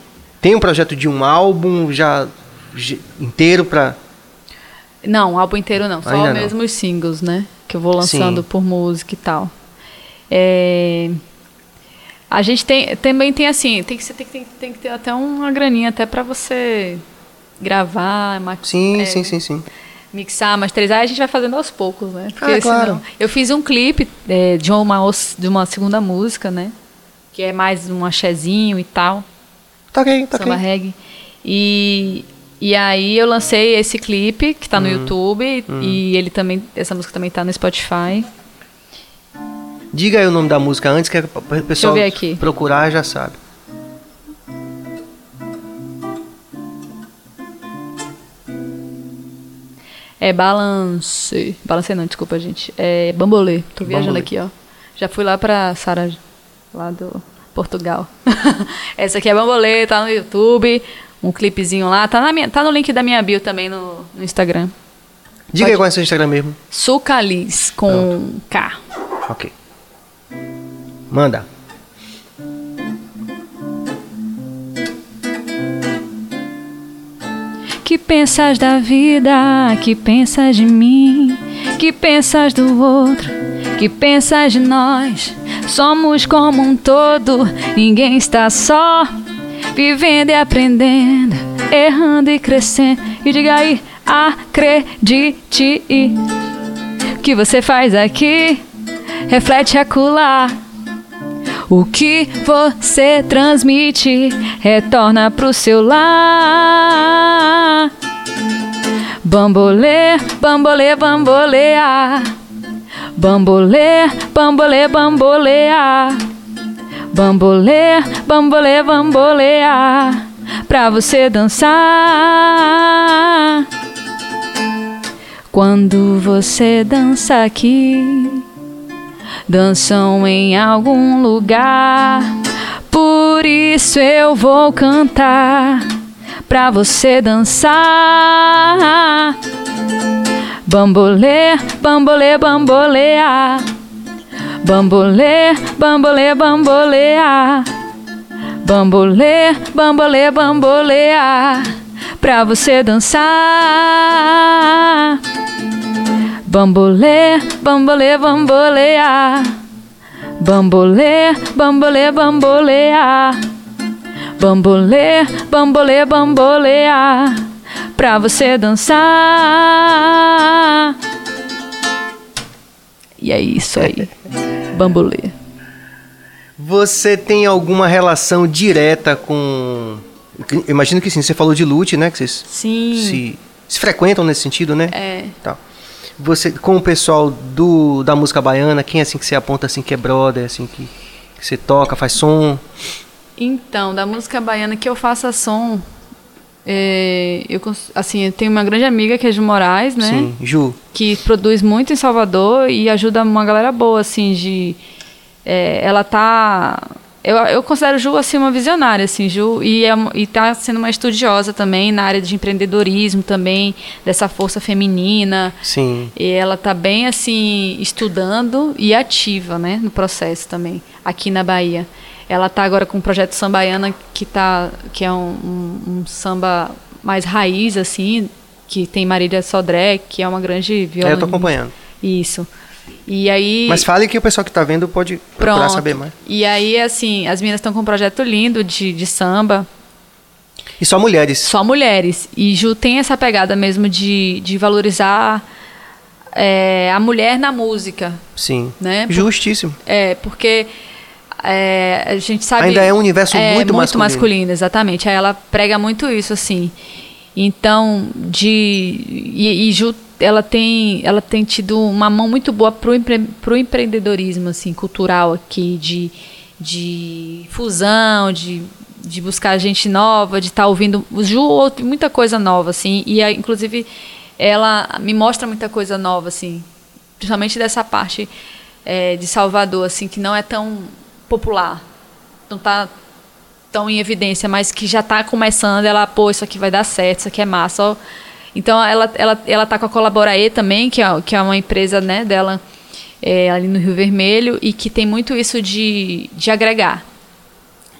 tem um projeto de um álbum já já inteiro pra. Não, o álbum inteiro não, só Ainda não. mesmo os singles, né? Que eu vou lançando Sim. por música e tal. É, A gente tem, também tem assim, tem que, ser- tem, tem, tem que ter até uma graninha até pra você gravar, ma- Sim, é, sim, sim, sim. mixar, masterizar, a gente vai fazendo aos poucos, né? Ah, claro. senão- eu fiz um clipe é, de, uma, de uma segunda música, né? Que é mais um axezinho e tal Tá ok, tá samba ok. reggae. E, e aí eu lancei esse clipe que tá no Hum. YouTube e ele também essa música também tá no Spotify. Diga aí o nome da música antes, que o pessoal procurar já sabe. É Balance, Balance não, desculpa, gente. É Bambolê. Tô viajando Bambolê. aqui, ó. Já fui lá pra Sara lá do Portugal. Essa aqui é Bambolê, tá no YouTube, um clipezinho lá, tá na minha, tá no link da minha bio também no, no Instagram. Diga Pode- aí qual é o seu Instagram mesmo. Sucalis com K. Ok. Manda. Que pensas da vida? Que pensas de mim? Que pensas do outro? Que pensas de nós? Somos como um todo, ninguém está só. Vivendo e aprendendo, errando e crescendo. E diga aí, acredite. O que você faz aqui reflete acolá. O que você transmite retorna pro seu lar. Bambolê, bambolê, bambolear. Bambolê, bambolê, bambolear. Bambolê, bambolê, bambolear pra você dançar. Quando você dança aqui, dançam em algum lugar. Por isso eu vou cantar pra você dançar. Bambolê, bambolê, bambolear. Bambolê, bambolê, bambolear. Bambolê, bambolê, bambolear. Pra você dançar. Bambolê, bambolê, bambolear. Bambolê, bambolê, bambolear. Bambolê, bambolê, bambolear. Pra você dançar. E é isso aí. Bambolê. Você tem alguma relação direta com. Imagino que sim, você falou de lute, né? Que vocês Sim. se, se frequentam nesse sentido, né? É. Tá. Você, com o pessoal do, da música baiana, quem assim que você aponta assim que é brother, assim, que, que você toca, faz som? Então, da música baiana que eu faça som, é, eu assim, eu tenho uma grande amiga que é de Moraes, né? Sim, Ju. Que produz muito em Salvador e ajuda uma galera boa, assim, de. é, ela tá. Eu, eu considero Ju assim uma visionária, assim, Ju, e, é, e tá sendo uma estudiosa também na área de empreendedorismo também, dessa força feminina. Sim. E ela tá bem assim estudando e ativa, né, no processo também aqui na Bahia. Ela tá agora com o projeto Sambaiana que tá que é um, um- um samba mais raiz assim, que tem Marília Sodré, que é uma grande É, eu violonista. tô acompanhando. Isso. E aí Mas fale que o pessoal que tá vendo pode procurar pronto. saber mais. E aí assim, as meninas estão com um projeto lindo de, de samba, E só mulheres. só mulheres. E Ju tem essa pegada mesmo de, de valorizar é, a mulher na música, Sim. né? Justíssimo. É, porque é, a gente sabe. Ainda é um universo muito masculino. masculino. exatamente. Aí ela prega muito isso, assim. Então, de. E, e Ju, ela tem, ela tem tido uma mão muito boa pro, empre, pro empreendedorismo, assim, cultural aqui, de, de fusão, de, de buscar gente nova, de estar ouvindo. O Ju muita coisa nova, assim, e inclusive ela me mostra muita coisa nova, assim, principalmente dessa parte é, de Salvador, assim, que não é tão popular, não tá tão em evidência, mas que já está começando, ela, pô, isso aqui vai dar certo, isso aqui é massa. ó. Então ela, ela, ela tá com a Colaborae também, que é, que é uma empresa né, dela é, ali no Rio Vermelho, e que tem muito isso de, de agregar.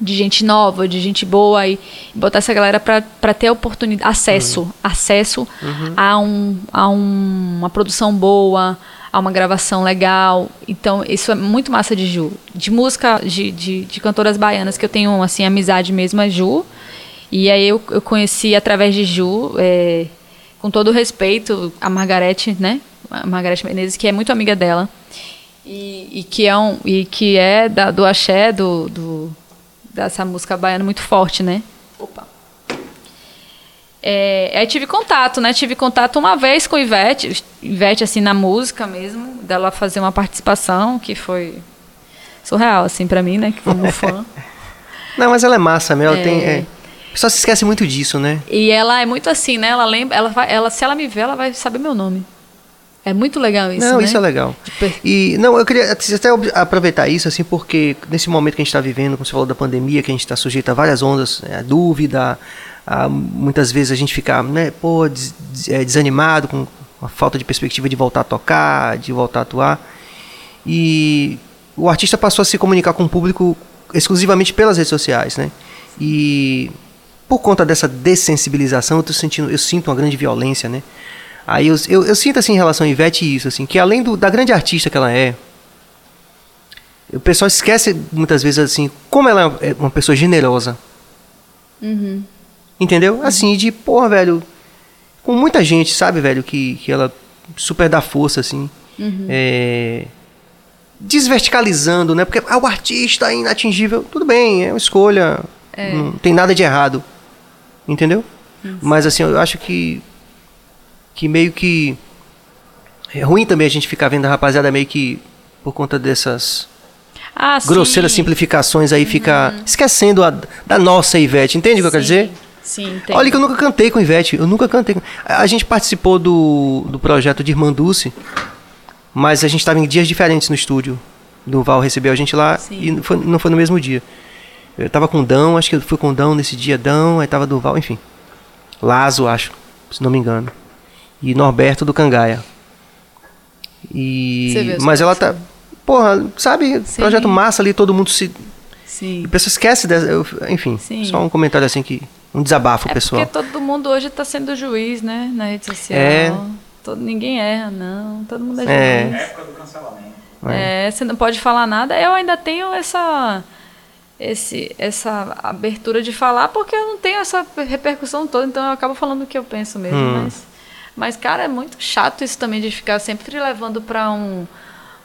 De gente nova, de gente boa e botar essa galera para ter oportunidade, acesso, acesso a, um, a um- uma produção boa, a uma gravação legal. Então, isso é muito massa de Ju. De música de, de, de cantoras baianas que eu tenho assim amizade mesmo é Ju. E aí eu, eu conheci através de Ju, é, com todo o respeito, a Margarete, né? A Margarete Menezes, que é muito amiga dela. E, e que é, um, e que é da- do axé, do, do, dessa música baiana muito forte, né? Opa. É, aí tive contato, né? Tive contato uma vez com Ivete, Ivete assim na música mesmo, dela fazer uma participação que foi surreal assim para mim, né? Que como fã. Não, mas ela é massa mesmo. Ela É. tem. É... Pessoal se esquece muito disso, né? E ela é muito assim, né? Ela lembra, ela vai, ela se ela me ver, ela vai saber meu nome. É muito legal isso, não, né? isso é legal. Tipo, E não, eu queria até ob- aproveitar isso, assim, porque nesse momento que a gente está vivendo, como você falou da pandemia, que a gente está sujeito a várias ondas, né, a dúvida, a, muitas vezes a gente fica, né, pô, des- é, desanimado, com a falta de perspectiva de voltar a tocar, de voltar a atuar. E o artista passou a se comunicar com o público exclusivamente pelas redes sociais, né? E por conta dessa dessensibilização, eu, tô sentindo, eu sinto uma grande violência, né? Aí eu, eu, eu sinto assim em relação a Ivete isso, assim, que além do, da grande artista que ela é, o pessoal esquece muitas vezes assim, como ela é uma pessoa generosa. Uhum. Entendeu? Assim, de, porra, velho, com muita gente, sabe, velho, que, que ela super dá força, assim. Uhum. É, desverticalizando, né? Porque ah, o artista é inatingível. Tudo bem, é uma escolha. Não tem nada de errado. Entendeu? Mas assim, eu acho que. Que meio que. É ruim também a gente ficar vendo a rapaziada meio que. Por conta dessas. Ah, grosseiras sim. simplificações aí fica esquecendo a, da nossa Ivete, entende o que eu quero dizer? Sim, entendo. Olha que eu nunca cantei com Ivete, eu nunca cantei. com- A gente participou do, do projeto de Irmã Dulce, mas a gente estava em dias diferentes no estúdio. Do Val recebeu a gente lá Sim. e não foi, não foi no mesmo dia. Eu tava com o Dão, acho que eu fui com o Dão nesse dia, Dão, aí tava do Val, enfim. Lazo, acho, se não me engano. E Norberto do Cangaia. E mas ela tá, porra, sabe, Sim. projeto massa ali, todo mundo se Sim. a pessoa esquece dessa, eu- enfim, Sim. só um comentário assim que um desabafo É pessoal. porque todo mundo hoje está sendo juiz, né? Na rede social. É. Todo, ninguém erra, não. Todo mundo é, É. juiz. Época do cancelamento. É, você não pode falar nada. Eu ainda tenho essa esse, essa abertura de falar porque eu não tenho essa repercussão toda, então eu acabo falando o que eu penso mesmo. Hum. Mas, mas, cara, é muito chato isso também de ficar sempre levando para um,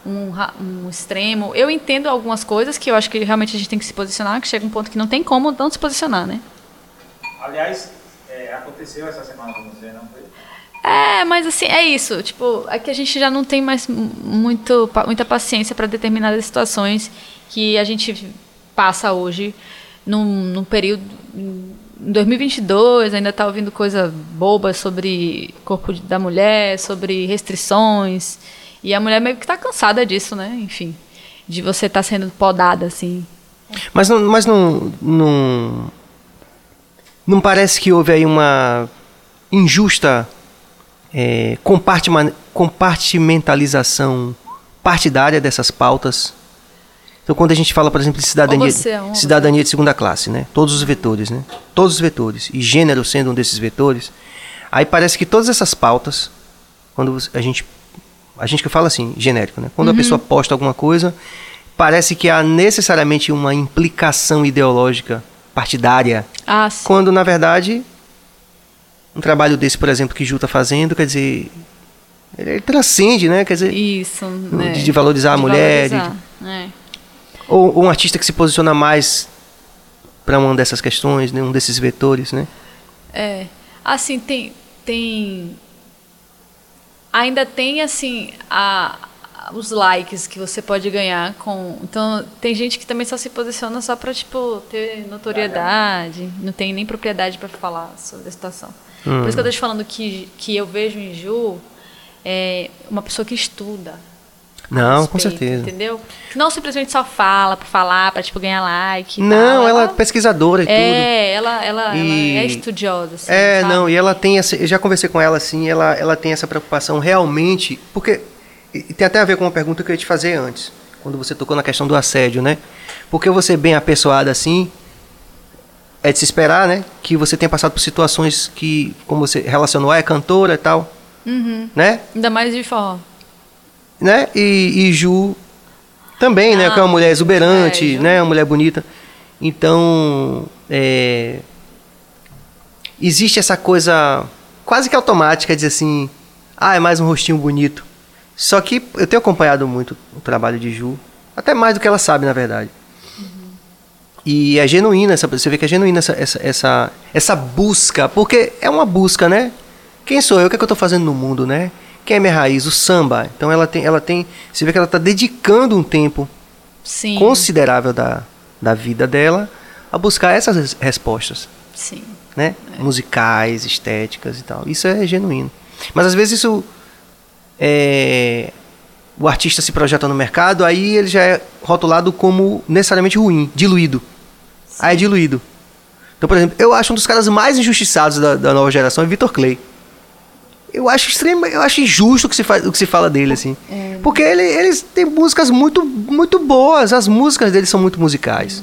um, um extremo. Eu entendo algumas coisas que eu acho que realmente a gente tem que se posicionar, que chega um ponto que não tem como não se posicionar, né? Aliás, é, aconteceu essa semana com você, não foi? É, mas assim, é isso. Tipo, é que a gente já não tem mais mu- muito, muita paciência para determinadas situações que a gente passa hoje num, num período. Em 2022, ainda tá ouvindo coisa boba sobre corpo de- da mulher, sobre restrições. E a mulher meio que tá cansada disso, né? Enfim, de você estar sendo podada, assim. Mas não, mas não, não, não parece que houve aí uma injusta é, compartimentalização partidária dessas pautas. Então, quando a gente fala, por exemplo, de cidadania, é um, cidadania de segunda classe, né? Todos os vetores, né? Todos os vetores e gênero sendo um desses vetores, aí parece que todas essas pautas, quando a gente a gente que fala assim, genérico, né? Quando a pessoa posta alguma coisa, parece que há necessariamente uma implicação ideológica partidária, Ah, sim. quando na verdade um trabalho desse, por exemplo, que Ju está fazendo, quer dizer, ele, transcende, né? Quer dizer, Isso, né? de valorizar a mulher, de- valorizar, é. ou, ou um artista que se posiciona mais para uma dessas questões, né? um desses vetores, né? É. Assim, tem. tem ainda tem, assim, a- os likes que você pode ganhar com. Então, tem gente que também só se posiciona só pra, tipo, ter notoriedade. Não tem nem propriedade pra falar sobre a situação. Por isso que eu tô te falando que, que eu vejo em Ju é, uma pessoa que estuda. Não, com respeito, certeza. Entendeu? Não simplesmente só fala por falar, pra, tipo, ganhar like. Não, tal. ela é pesquisadora e tudo. É, ela, ela, E- ela é estudiosa. Assim, É, sabe? não, e ela tem essa, eu já conversei com ela assim, ela, ela tem essa preocupação realmente, porque e tem até a ver com uma pergunta que eu ia te fazer antes, quando você tocou na questão do assédio, né? Porque você bem apessoada assim, é de se esperar, né, que você tenha passado por situações que, como você relacionou, ah, é cantora e tal, Uhum. né? Ainda mais de forró. né? E, e Ju também, né? Ah, Que é uma mulher exuberante, é, né? Uma mulher bonita. Então, é, existe essa coisa quase que automática de dizer assim, ah, é mais um rostinho bonito. Só que eu tenho acompanhado muito o trabalho de Ju, até mais do que ela sabe, na verdade. E é genuína, essa, você vê que é genuína essa, essa, essa, essa busca, porque é uma busca, né? Quem sou eu? O que, é que eu estou fazendo no mundo, né? Quem é minha raiz? O samba. Então ela tem, ela tem, você vê que ela está dedicando um tempo Sim. considerável da, da vida dela a buscar essas res- respostas, Sim. né? Musicais, estéticas e tal. Isso é genuíno. Mas às vezes isso é, o artista se projeta no mercado, aí ele já é rotulado como necessariamente ruim, diluído. Aí é diluído. Então, por exemplo, eu acho um dos caras mais injustiçados da, da nova geração é Vitor Clay. Eu acho extremo, eu acho injusto o que se, faz, o que se fala dele, assim. Porque ele, eles têm músicas muito, muito boas, as músicas dele são muito musicais.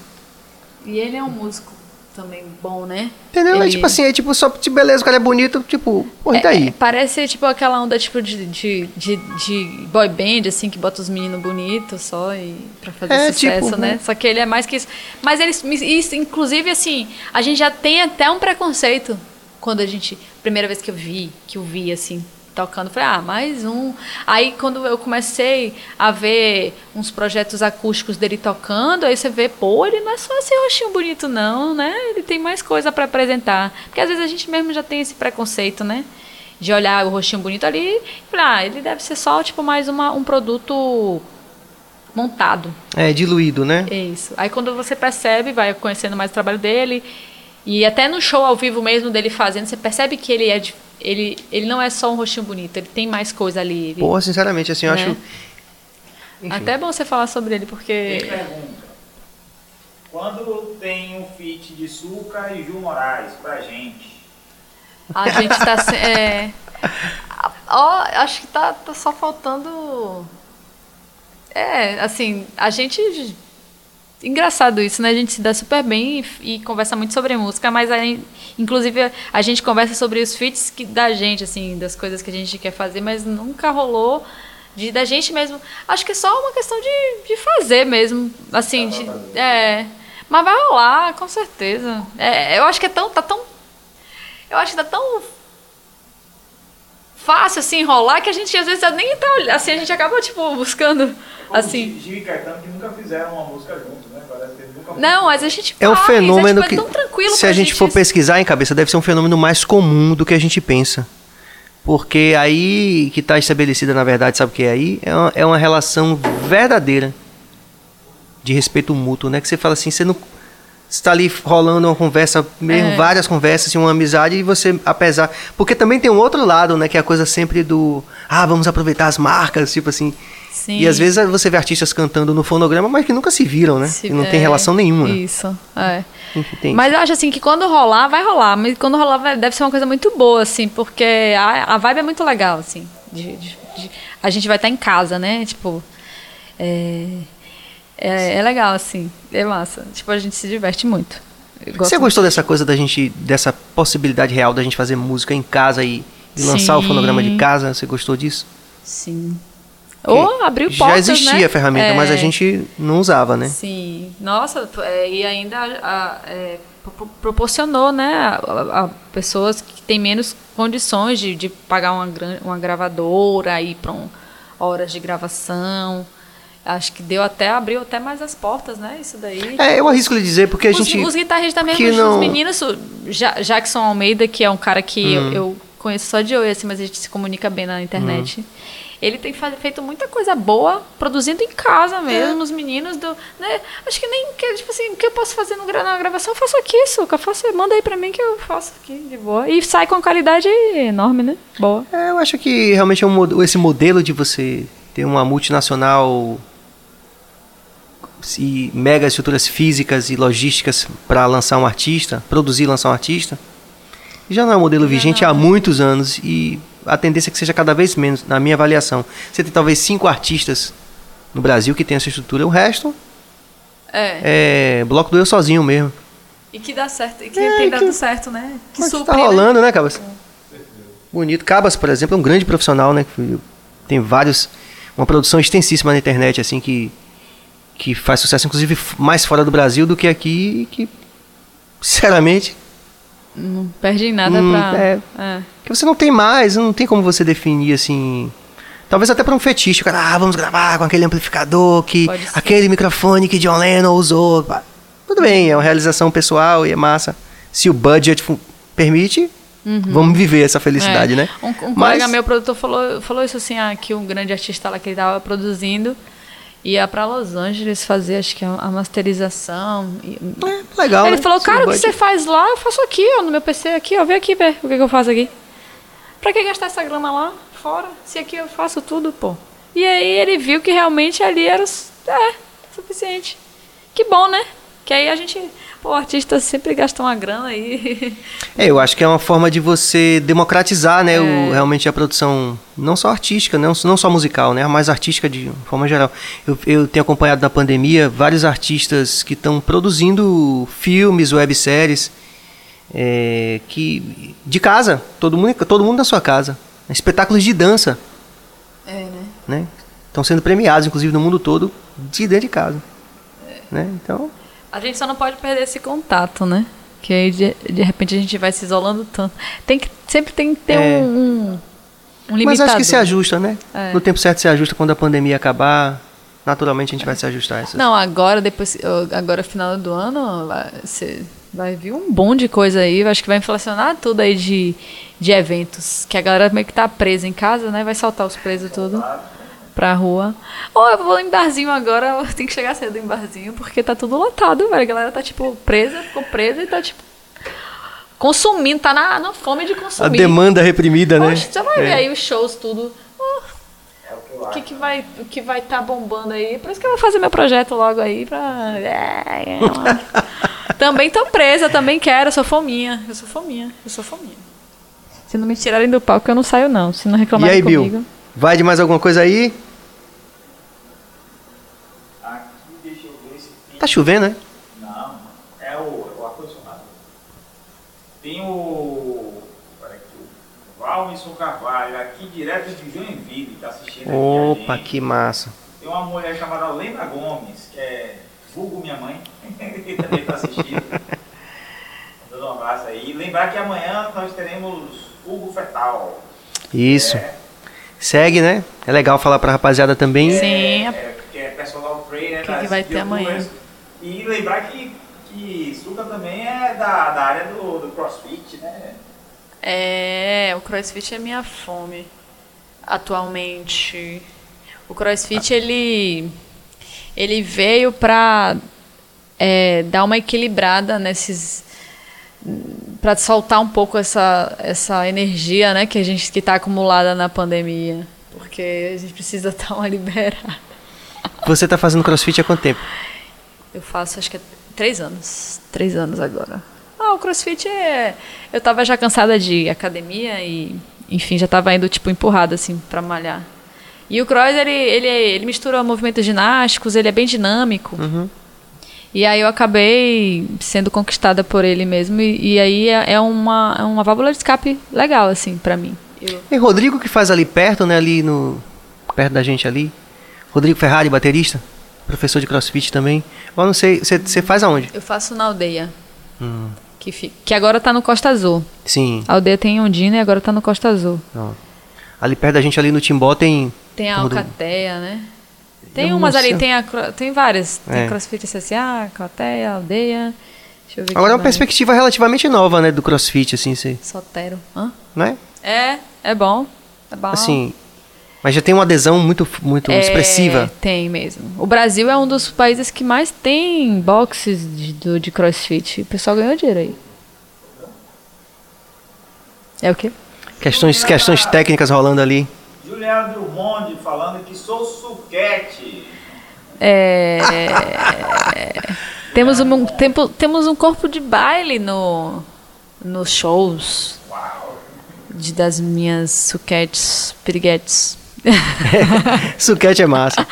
E ele é um músico também bom, né? Entendeu? É Ele- tipo assim, é tipo, só de beleza, o cara é bonito, tipo, porra, e daí? É, parece tipo aquela onda tipo de, de, de, de boy band, assim, que bota os meninos bonitos só e pra fazer É, sucesso, tipo, né? né? Só que ele é mais que isso. Mas eles, isso, inclusive, assim, a gente já tem até um preconceito quando a gente. Primeira vez que eu vi, que eu vi, assim, tocando, falei, ah, mais um. Aí quando eu comecei a ver uns projetos acústicos dele tocando, aí você vê, pô, ele não é só esse rostinho bonito, não, né? Ele tem mais coisa pra apresentar. Porque às vezes a gente mesmo já tem esse preconceito, né? De olhar o rostinho bonito ali e falar, ah, ele deve ser só, tipo, mais uma, um produto montado. É, diluído, né? É isso. Aí quando você percebe, vai conhecendo mais o trabalho dele, e até no show ao vivo mesmo dele fazendo, você percebe que ele é de- ele, ele não é só um rostinho bonito, ele tem mais coisa ali. Ele- Pô, sinceramente, assim, eu Né? acho. Enfim. Até é bom você falar sobre ele, Tem porque. pergunta. Quando tem um feat de Suca e Ju Moraes pra gente? A gente tá. se- É, ó, acho que tá, tá só faltando. É, assim, a gente. Engraçado isso, né? A gente se dá super bem e, e conversa muito sobre música, mas aí, inclusive a gente conversa sobre os feats que, da gente, assim, das coisas que a gente quer fazer, mas nunca rolou de da gente mesmo. Acho que é só uma questão de, de fazer mesmo, assim, de, é. Mas vai rolar, com certeza. É, eu acho que é tão, tá tão eu acho que tá tão fácil assim enrolar que a gente às vezes nem tá olhando, assim, a gente acaba tipo buscando assim. Gil e Caetano que nunca fizeram uma música juntos, né? Parece que eles nunca Não, mas a gente É um faz, fenômeno é, tipo, que, é tão tranquilo se a gente for pesquisar em cabeça, deve ser um fenômeno mais comum do que a gente pensa. Porque aí que está estabelecida, na verdade, sabe o que é aí? É uma, é uma relação verdadeira de respeito mútuo, né? Que você fala assim, você não está ali rolando uma conversa, mesmo É. várias conversas, uma amizade, e você, apesar. Porque também tem um outro lado, né? Que é a coisa sempre do. Ah, vamos aproveitar as marcas, tipo assim. Sim. E às vezes você vê artistas cantando no fonograma, mas que nunca se viram, né? Se- e não tem é, relação nenhuma. Isso, é. Tem Mas eu acho assim que quando rolar, vai rolar. Mas quando rolar, vai- deve ser uma coisa muito boa, assim, porque a, a vibe é muito legal, assim. de- de- de- a gente vai estar em casa, né? Tipo. É, é, é legal, assim. É massa. Tipo, a gente se diverte muito. Você gostou dessa coisa da gente, dessa possibilidade real da gente fazer música em casa e, e lançar o fonograma de casa? Você gostou disso? Sim. Ou abriu Já portas, existia né? a ferramenta, mas a É. gente não usava, né? Sim, nossa, é, e ainda a- é, pro- proporcionou, né, a, a- a pessoas que têm menos condições de, de pagar uma, uma gravadora, ir para um, horas de gravação. Acho que deu até, abriu até mais as portas, né, isso daí. É, eu arrisco lhe dizer, porque a os, gente. os guitarristas mesmo, que os não- meninos, Ja- Jackson Almeida, que é um cara que Hum. eu, eu conheço só de oi, assim, mas a gente se comunica bem na internet. Hum. Ele tem feito muita coisa boa, produzindo em casa É. mesmo, os meninos do. Né, acho que nem. Que, tipo assim, o que eu posso fazer no, na gravação? Eu faço aqui, Suca. Faço, manda aí pra mim que eu faço aqui de boa. E sai com qualidade enorme, né? Boa. É, eu acho que realmente é um, esse modelo de você ter uma multinacional e mega estruturas físicas e logísticas para lançar um artista, produzir e lançar um artista, já não é um modelo vigente há muitos anos e a tendência é que seja cada vez menos, na minha avaliação. Você tem talvez cinco artistas no Brasil que tem essa estrutura, o resto É. é bloco do eu sozinho mesmo. E que dá certo. E que É, tem que- dado certo, né? Que Mas supre, tá né? rolando, né, Cabas? Bonito. Cabas, por exemplo, é um grande profissional, né? que Tem vários. Uma produção extensíssima na internet, assim, que. Que faz sucesso, inclusive, mais fora do Brasil do que aqui. E que, sinceramente, Não perde em nada Hum, pra. é. é. que você não tem mais, não tem como você definir, assim. Talvez até para um fetiche, o cara, ah, vamos gravar com aquele amplificador, que aquele microfone que John Lennon usou. Tudo bem, é uma realização pessoal e é massa. Se o budget permite, vamos viver essa felicidade, É. né? Um, um Mas- colega meu produtor falou, falou isso assim, ah, que um grande artista lá que ele tava produzindo ia pra Los Angeles fazer, acho que a, masterização. É, legal. ele né? falou, cara, o que você faz lá, eu faço aqui, ó, no meu PC aqui, ó, vem aqui ver o que, que eu faço aqui. Pra que gastar essa grana lá, fora, se aqui eu faço tudo, pô. E aí ele viu que realmente ali era é, suficiente. Que bom, né? Que aí a gente, pô, o artista sempre gasta uma grana aí. É, eu acho que é uma forma de você democratizar, né, É. o, realmente a produção, não só artística, não, não só musical, né, mas artística de forma geral. Eu, eu tenho acompanhado na pandemia vários artistas que estão produzindo filmes, webséries, é, que de casa, todo mundo, todo mundo na sua casa, espetáculos de dança, É, né? né, estão sendo premiados, inclusive no mundo todo, de dentro de casa, né, então... A gente só não pode perder esse contato, né? Que aí de, de repente a gente vai se isolando tanto. Tem que, sempre tem que ter É. um, um, limitador. Mas acho que se ajusta, né? É. No tempo certo se ajusta quando a pandemia acabar. Naturalmente a gente vai se ajustar a essas. Não, agora, depois, agora final do ano, vai, vai vir um bom de coisa aí. Acho que vai inflacionar tudo aí de, de eventos. Que a galera meio que tá presa em casa, né? Vai saltar os presos tudo. Pra rua. Ou eu vou em barzinho agora, eu tenho que chegar cedo em barzinho, porque tá tudo lotado, velho. A galera tá, tipo, presa, ficou presa e tá, tipo, consumindo, tá na, na fome de A consumir. demanda reprimida, né? Poxa, você vai ver É. aí os shows, tudo. É o que eu o acho. que, vai o que vai estar bombando aí? Por isso que eu vou fazer meu projeto logo aí pra. É, é uma- também tô presa, também quero, eu sou fominha. Eu sou fominha, eu sou fominha. Se não me tirarem do palco, eu não saio, não. Se não reclamarem aí, comigo. Bill? Vai de mais alguma coisa aí? Aqui, deixa eu ver se tem. Tá chovendo, né? Não, é o, é o ar-condicionado. Tem o. Olha aqui, o Valmison Carvalho, aqui direto de Joinville, tá assistindo Opa, que massa. Tem uma mulher chamada Lena Gomes, que é vulgo minha mãe, que também tá assistindo. Dando um abraço aí. E lembrar que amanhã nós teremos Hugo Fetal. Isso. É, Segue, né? É legal falar pra rapaziada também. Sim, é, a- é, que é personal trainer. Que que das vai ter amanhã? E lembrar que, que Suca também é da, da área do, do crossfit, né? É, o CrossFit é minha fome atualmente. O CrossFit ele ele veio pra é, dar uma equilibrada nesses para soltar um pouco essa essa energia, né, que a gente que tá acumulada na pandemia, porque a gente precisa dar uma liberada. Você tá fazendo crossfit há quanto tempo? Eu faço acho que é três anos. Três anos agora. Ah, o crossfit é. Eu tava já cansada de academia e, enfim, já tava indo, tipo, empurrada, assim, pra malhar. E o cross, ele, ele, ele mistura movimentos ginásticos, ele é bem dinâmico. Uhum. E aí eu acabei sendo conquistada por ele mesmo. E, e aí é, é uma, é uma válvula de escape legal, assim, pra mim. Eu, E Rodrigo que faz ali perto, né? Ali no. Perto da gente ali. Rodrigo Ferrari, baterista. Professor de crossfit também. Eu não sei. Você você faz aonde? eu faço na aldeia, Hum, que, fi- que agora tá no Costa Azul. sim. A aldeia tem Ondina e agora tá no Costa Azul. Ó. Ali perto da gente, ali no Timbó, tem. Tem a. Alcateia, né? Tem Eu umas ali, tem, a, tem várias. Tem É. CrossFit CSA, Alcateia, Aldeia. Deixa eu ver Agora é uma mais. perspectiva relativamente nova, né? Do crossfit, assim, você. Sotero. Hã? Não é? É, é bom. É bom. Assim. Mas já tem uma adesão muito, muito É, expressiva. Tem mesmo. O Brasil é um dos países que mais tem boxes de, do- de crossfit. O pessoal ganhou dinheiro aí. É o quê? Questões, questões técnicas rolando ali. Juliana Drummond falando que sou suquete. É, temos, um, tempo, temos um corpo de baile no, nos shows Uau. de, das minhas suquetes, piriguetes. Suquete é massa.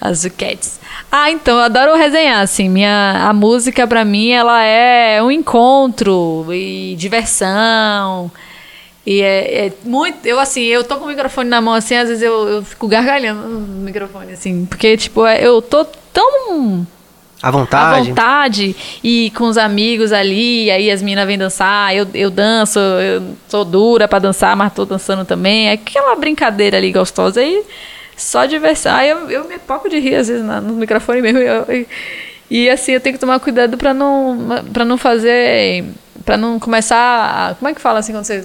As suquetes. Ah, então, eu adoro resenhar, assim, minha, a música pra mim, ela é um encontro e diversão, e é, é muito, eu assim, eu tô com o microfone na mão, assim, às vezes eu, eu fico gargalhando no microfone, assim, porque, tipo, é- eu tô tão À à vontade. vontade e com os amigos ali, aí as meninas vêm dançar, eu, eu danço, eu sou dura pra dançar, mas tô dançando também. É aquela brincadeira ali gostosa aí, só diversão. Aí eu, eu me poco de rir às vezes no microfone mesmo. eu- e, e, assim, eu tenho que tomar cuidado pra não, pra não fazer. pra não começar. a- como é que fala assim quando você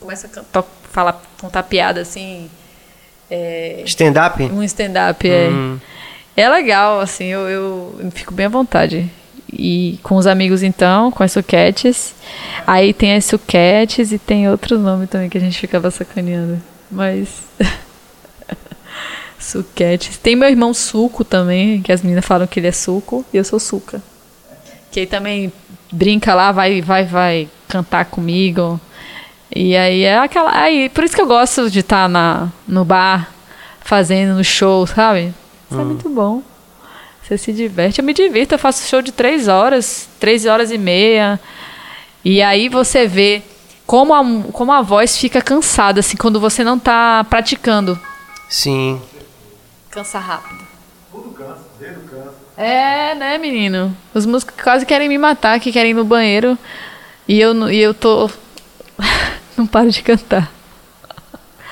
começa a cantar, falar, contar piada assim? É, Stand-up? um stand-up, é. Hum. É legal, assim, eu, eu, eu fico bem à vontade. E com os amigos, então, com as suquetes. Aí tem as suquetes e tem outro nome também que a gente ficava sacaneando. Mas. suquetes. Tem meu irmão Suco também, que as meninas falam que ele é suco e eu sou suca. Que aí também brinca lá, vai, vai, vai cantar comigo. E aí é aquela. Aí, por isso que eu gosto de estar na, no bar, fazendo no show, sabe? Isso é muito bom. Você se diverte. Eu me divirto, eu faço show de três horas, três horas e meia. E aí você vê como a, como a voz fica cansada, assim, quando você não tá praticando. Sim. Cansa rápido. Tudo cansa, dedo cansa. É, né, menino? Os músicos quase querem me matar, que querem ir no banheiro. E eu, e eu tô. Não paro de cantar.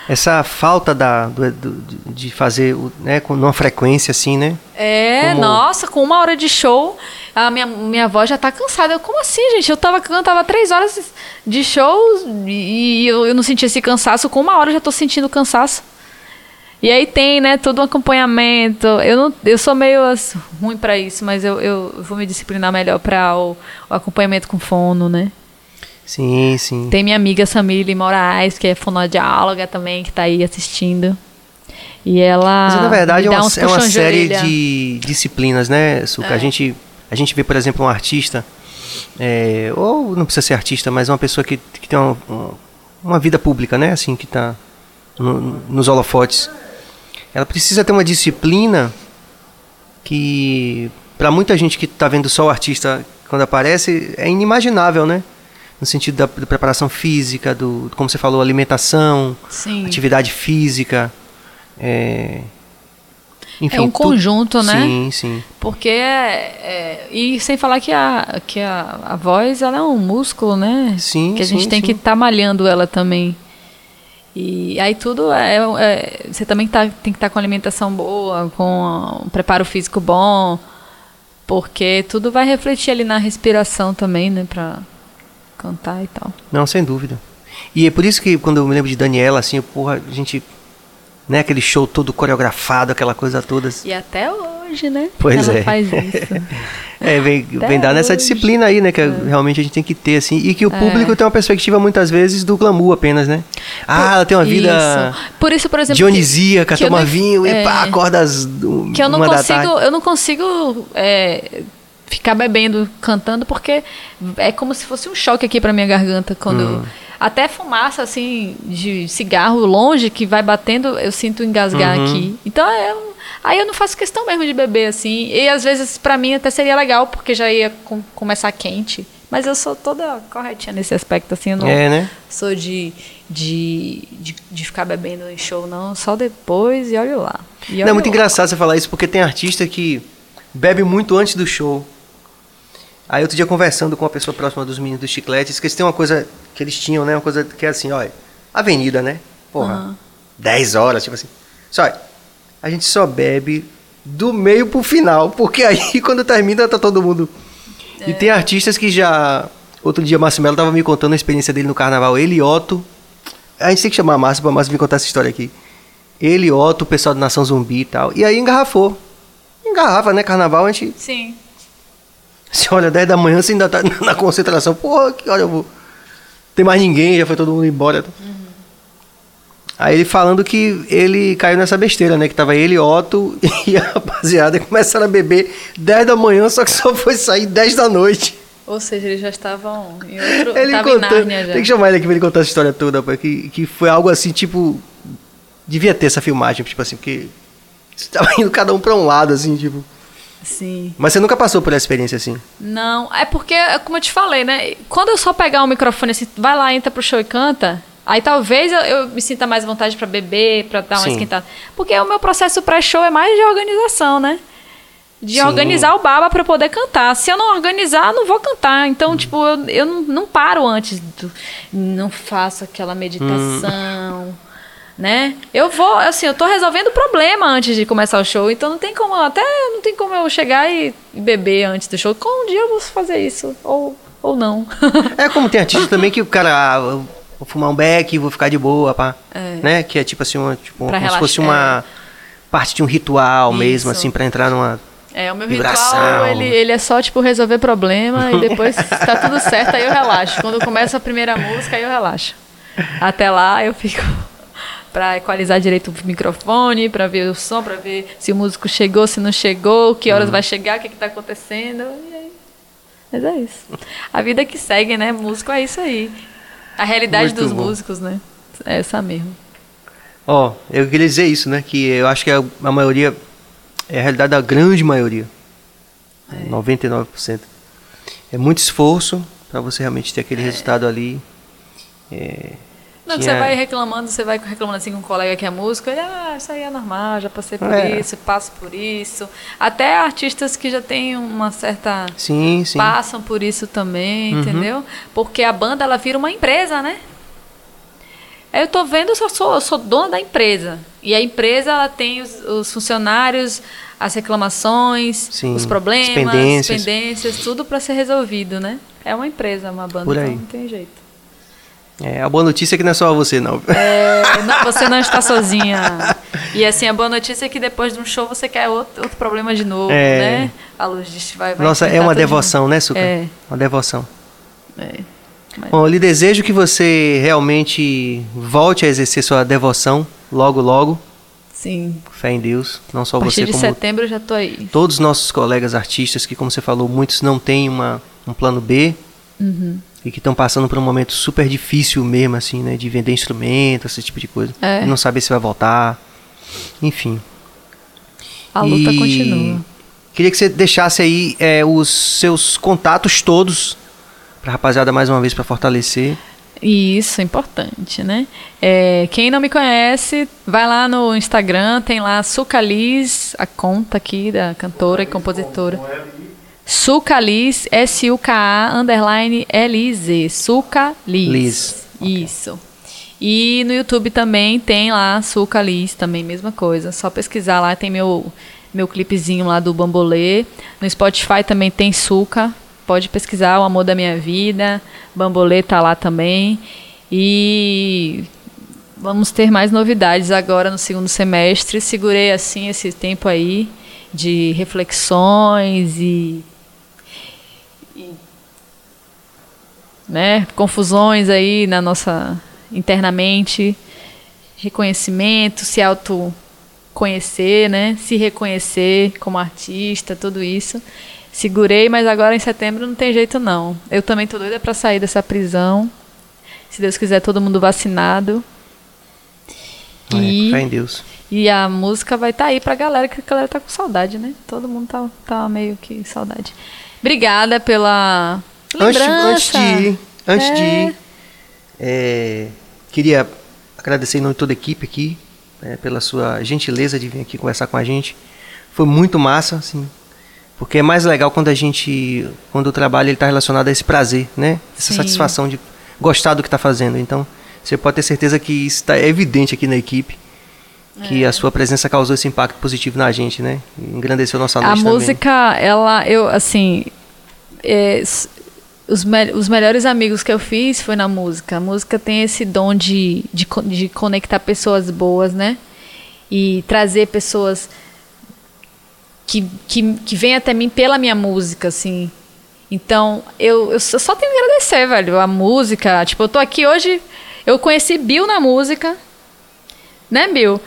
Essa falta da, do- do- de fazer né, com uma frequência assim, né? É, Como- nossa, com uma hora de show, a minha, minha voz já tá cansada. Eu, como assim, gente? Eu tava cantava três horas de show e, eu, eu não sentia esse cansaço. Com uma hora eu já tô sentindo cansaço. E aí tem, né, todo um acompanhamento. Eu não, eu sou meio assim, ruim para isso, mas eu, eu vou me disciplinar melhor para o, o, acompanhamento com fono, né? Sim, sim. Tem minha amiga Samile Moraes, que é fonoaudióloga também, que está aí assistindo. E ela. Mas na verdade é uma, é uma série de disciplinas, né, Suca? É. A, gente, a gente vê, por exemplo, um artista, é, ou não precisa ser artista, mas uma pessoa que, que tem uma, uma vida pública, né? Assim, que está no, nos holofotes ela precisa ter uma disciplina que para muita gente que está vendo só o artista quando aparece é inimaginável, né? No sentido da, da preparação física, do como você falou, alimentação, Sim. atividade física, é, enfim, é um conjunto, né? Sim, sim. Porque é, é, e sem falar que a que a, a voz ela é um músculo, né? Sim. Que a gente sim, tem sim. que estar tá malhando ela também. E aí tudo é, é você também tá, tem que estar tá com alimentação boa, com um preparo físico bom, porque tudo vai refletir ali na respiração também, né, para cantar e tal. Não, sem dúvida. E é por isso que quando eu me lembro de Daniela, assim, porra, a gente né, aquele show todo coreografado, aquela coisa toda. E até hoje, né? Pois ela é. faz isso. É, vem, vem dar nessa disciplina aí, né? Que é. realmente a gente tem que ter, assim. E que o público é. tem uma perspectiva, muitas vezes, do glamour apenas, né? Ah, ela tem uma vida isso. Por isso, por exemplo, dionisíaca, toma vinho é, e pá, acorda às Que eu não consigo, eu não consigo é, ficar bebendo, cantando, porque é como se fosse um choque aqui pra minha garganta quando... Hum. Até fumaça, assim, de cigarro longe, que vai batendo, eu sinto engasgar uhum. aqui. Então, é, Aí eu não faço questão mesmo de beber, assim. E às vezes, para mim, até seria legal, porque já ia com, começar quente. Mas eu sou toda corretinha nesse aspecto, assim. Eu não é, né? sou de, de, de, de, ficar bebendo em show, não. Só depois e olho lá. E olho não, é muito lá. engraçado você falar isso, porque tem artista que bebe muito antes do show. Aí outro dia conversando com uma pessoa próxima dos meninos do Chicletes, que eles têm uma coisa que eles tinham, né? Uma coisa que é assim, olha, avenida, né? Porra, uhum. 10 horas, tipo assim. Só, a gente só bebe do meio pro final, porque aí quando termina tá todo mundo. É. E tem artistas que já. Outro dia, Márcio Melo tava me contando a experiência dele no carnaval. Ele e Otto. A gente tem que chamar a Márcio pra Márcio me contar essa história aqui. Ele, Otto, o pessoal do Nação Zumbi e tal. E aí engarrafou. Engarrafa, né? Carnaval a gente. Sim. Você olha, 10 da manhã, você ainda tá na concentração. Porra, que hora eu vou. Tem mais ninguém, já foi todo mundo embora. Uhum. Aí ele falando que ele caiu nessa besteira, né? Que tava ele, Otto e a rapaziada começaram a beber 10 da manhã, só que só foi sair 10 da noite. Ou seja, eles já estavam em outro. Ele já. Tem que chamar ele aqui pra ele contar essa história toda, que, que foi algo assim, tipo. Devia ter essa filmagem, tipo assim, porque. Você tava indo cada um pra um lado, assim, tipo. Sim. Mas você nunca passou por essa experiência assim? Não, é porque, como eu te falei, né? Quando eu só pegar o microfone assim, vai lá, entra pro show e canta, Aí talvez eu, eu, me sinta mais vontade para beber, para dar uma Sim. esquentada. Porque o meu processo pré-show é mais de organização, né? De Sim. organizar o baba para poder cantar. Se eu não organizar, não vou cantar. Então, hum. tipo, eu, eu não, não, paro antes. Do, não faço aquela meditação. Hum. Né? Eu vou, assim, eu tô resolvendo o problema antes de começar o show, então não tem como, até não tem como eu chegar e beber antes do show. Com um dia eu vou fazer isso, ou, ou não. é como tem artista também que o cara, vou fumar um beck, vou ficar de boa, pá. É. Né? Que é tipo assim, uma, tipo, como relaxar, se fosse uma parte de um ritual Isso. mesmo, assim, para entrar numa. É, o meu vibração. ritual, ele, ele é só, tipo, resolver problema e depois tá tudo certo, aí eu relaxo. Quando começa a primeira música, aí eu relaxo. Até lá eu fico para equalizar direito o microfone, para ver o som, para ver se o músico chegou, se não chegou, que horas uhum. vai chegar, o que está acontecendo. Mas é isso. A vida que segue, né? Músico é isso aí. A realidade Muito dos bom. músicos, né? É essa mesmo. Ó, oh, eu queria dizer isso, né? Que eu acho que a, a maioria é a realidade da grande maioria. É. 99%. É muito esforço para você realmente ter aquele é. resultado ali. É, não, tinha... você vai reclamando, você vai reclamando assim com um colega que é músico, ele, ah, isso aí é normal, já passei por é. isso, passo por isso. Até artistas que já têm uma certa. Sim, sim. Passam por isso também, uhum. entendeu? Porque a banda, ela vira uma empresa, né? Eu tô vendo, eu sou, eu sou dona da empresa. E a empresa, ela tem os, os funcionários, as reclamações, sim, os problemas, pendências, pendências tudo para ser resolvido, né? É uma empresa, uma banda, então não tem jeito. É, a boa notícia é que não é só você, não. É, não, você não está sozinha. E assim, a boa notícia é que depois de um show você quer outro, outro problema de novo, É. né? A luz vai, vai Nossa, é uma devoção, né, Suca? É. Uma devoção. É. Mas- Bom, eu lhe desejo que você realmente volte a exercer sua devoção logo, logo. Sim. Fé em Deus. Não só A partir você, de como setembro eu já tô aí. todos os nossos colegas artistas, que, como você falou, muitos não têm uma, um plano B Uhum. E que estão passando por um momento super difícil mesmo, assim, né? De vender instrumento, esse tipo de coisa. É. E não saber se vai voltar. Enfim. A luta E continua. Queria que você deixasse aí é, os seus contatos todos pra rapaziada mais uma vez para fortalecer. E Isso é importante, né? É, quem não me conhece, vai lá no Instagram, tem lá Sucaliz, a conta aqui da cantora e compositora. Sucaliz, S-U-K-A, underline L-I-Z, Sucaliz. Liz. Isso. E no YouTube também tem lá Sucaliz, também mesma coisa. Só pesquisar lá, tem meu, meu clipezinho lá do Bambolê. No Spotify também tem Suca, pode pesquisar O Amor da Minha Vida. Bambolê tá lá também. E vamos ter mais novidades agora no segundo semestre. Segurei assim esse tempo aí de reflexões e, né, confusões aí na nossa internamente, reconhecimento, se auto conhecer, né, se reconhecer como artista, tudo isso. Segurei, mas agora em setembro não tem jeito não. Eu também tô doida para sair dessa prisão. Se Deus quiser, todo mundo vacinado. E, É, fé em Deus. e a música vai estar aí pra galera, que a galera tá com saudade, né? Todo mundo tá, tá meio que saudade. Obrigada pela Antes, antes de ir, antes de É. ir, é, queria agradecer em nome de toda a equipe aqui, né, pela sua gentileza de vir aqui conversar com a gente. Foi muito massa, assim, porque é mais legal quando a gente, quando o trabalho está relacionado a esse prazer, né? Essa Sim. satisfação de gostar do que está fazendo. Então, você pode ter certeza que isso está evidente aqui na equipe. Que É. a sua presença causou esse impacto positivo na gente, né? Engrandeceu nossa noite A também. música, ela, eu, assim, é, os, me- os melhores amigos que eu fiz foi na música. A música tem esse dom de, de, de conectar pessoas boas, né? E trazer pessoas que, que, que vêm até mim pela minha música, assim. Então, eu, eu só só tenho que agradecer, velho, a música. Tipo, eu tô aqui hoje, eu conheci Bill na música, né, Bill?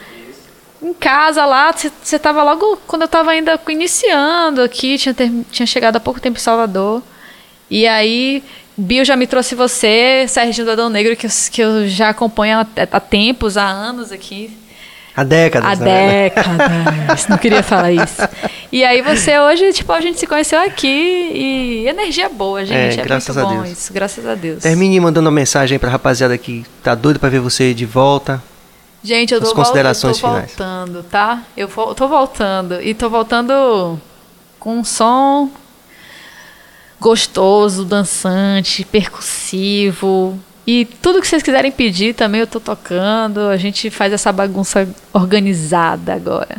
Em casa lá, você tava logo quando eu tava ainda iniciando aqui, tinha, ter- tinha chegado há pouco tempo em Salvador. E aí, Bill já me trouxe você, Serginho do Adão Negro, que eu, que eu já acompanho há, há tempos, há anos aqui. Há décadas, Há décadas. Não queria falar isso. E aí você hoje, tipo, a gente se conheceu aqui e energia boa, gente. É, graças muito a bom Deus. isso, graças a Deus. Termine mandando uma mensagem aí pra rapaziada que tá doido pra ver você de volta. Gente, eu tô, As vol- considerações eu tô finais. voltando, tá? Eu vo- tô voltando. E tô voltando com um som gostoso, dançante, percussivo. E tudo que vocês quiserem pedir também eu tô tocando. A gente faz essa bagunça organizada agora.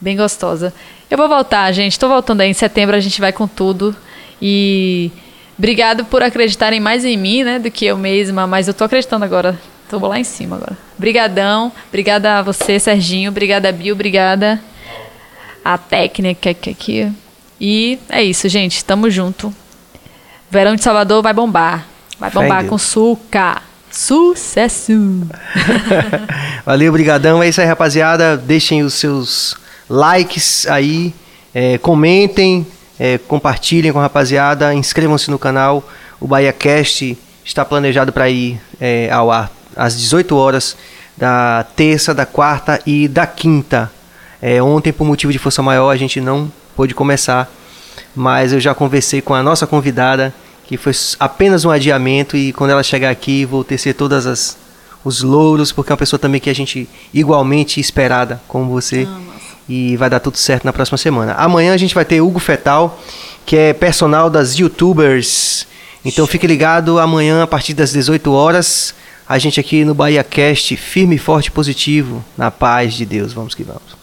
Bem gostosa. Eu vou voltar, gente. Tô voltando aí. Em setembro a gente vai com tudo. E obrigado por acreditarem mais em mim, né, do que eu mesma. Mas eu tô acreditando agora. Tô lá em cima agora. Brigadão. Obrigada a você, Serginho. Obrigada, Bill. Obrigada a técnica aqui. E é isso, gente. Tamo junto. Verão de Salvador vai bombar. Vai bombar com suca. Sucesso! Valeu, brigadão. É isso aí, rapaziada. Deixem os seus likes aí, é, comentem, é, compartilhem com a rapaziada, inscrevam-se no canal. O BahiaCast está planejado para ir é, ao ar às 18 horas da terça, da quarta e da quinta. É, ontem, por motivo de força maior, a gente não pôde começar, mas eu já conversei com a nossa convidada, que foi apenas um adiamento, e quando ela chegar aqui, vou tecer todas as os louros, porque é uma pessoa também que a gente igualmente esperada, como você. e vai dar tudo certo na próxima semana. Amanhã a gente vai ter Hugo Fetal, que é personal das youtubers. Então fique ligado, amanhã a partir das 18 horas, a gente aqui no Bahia Cast, firme, forte e positivo, na paz de Deus. Vamos que vamos.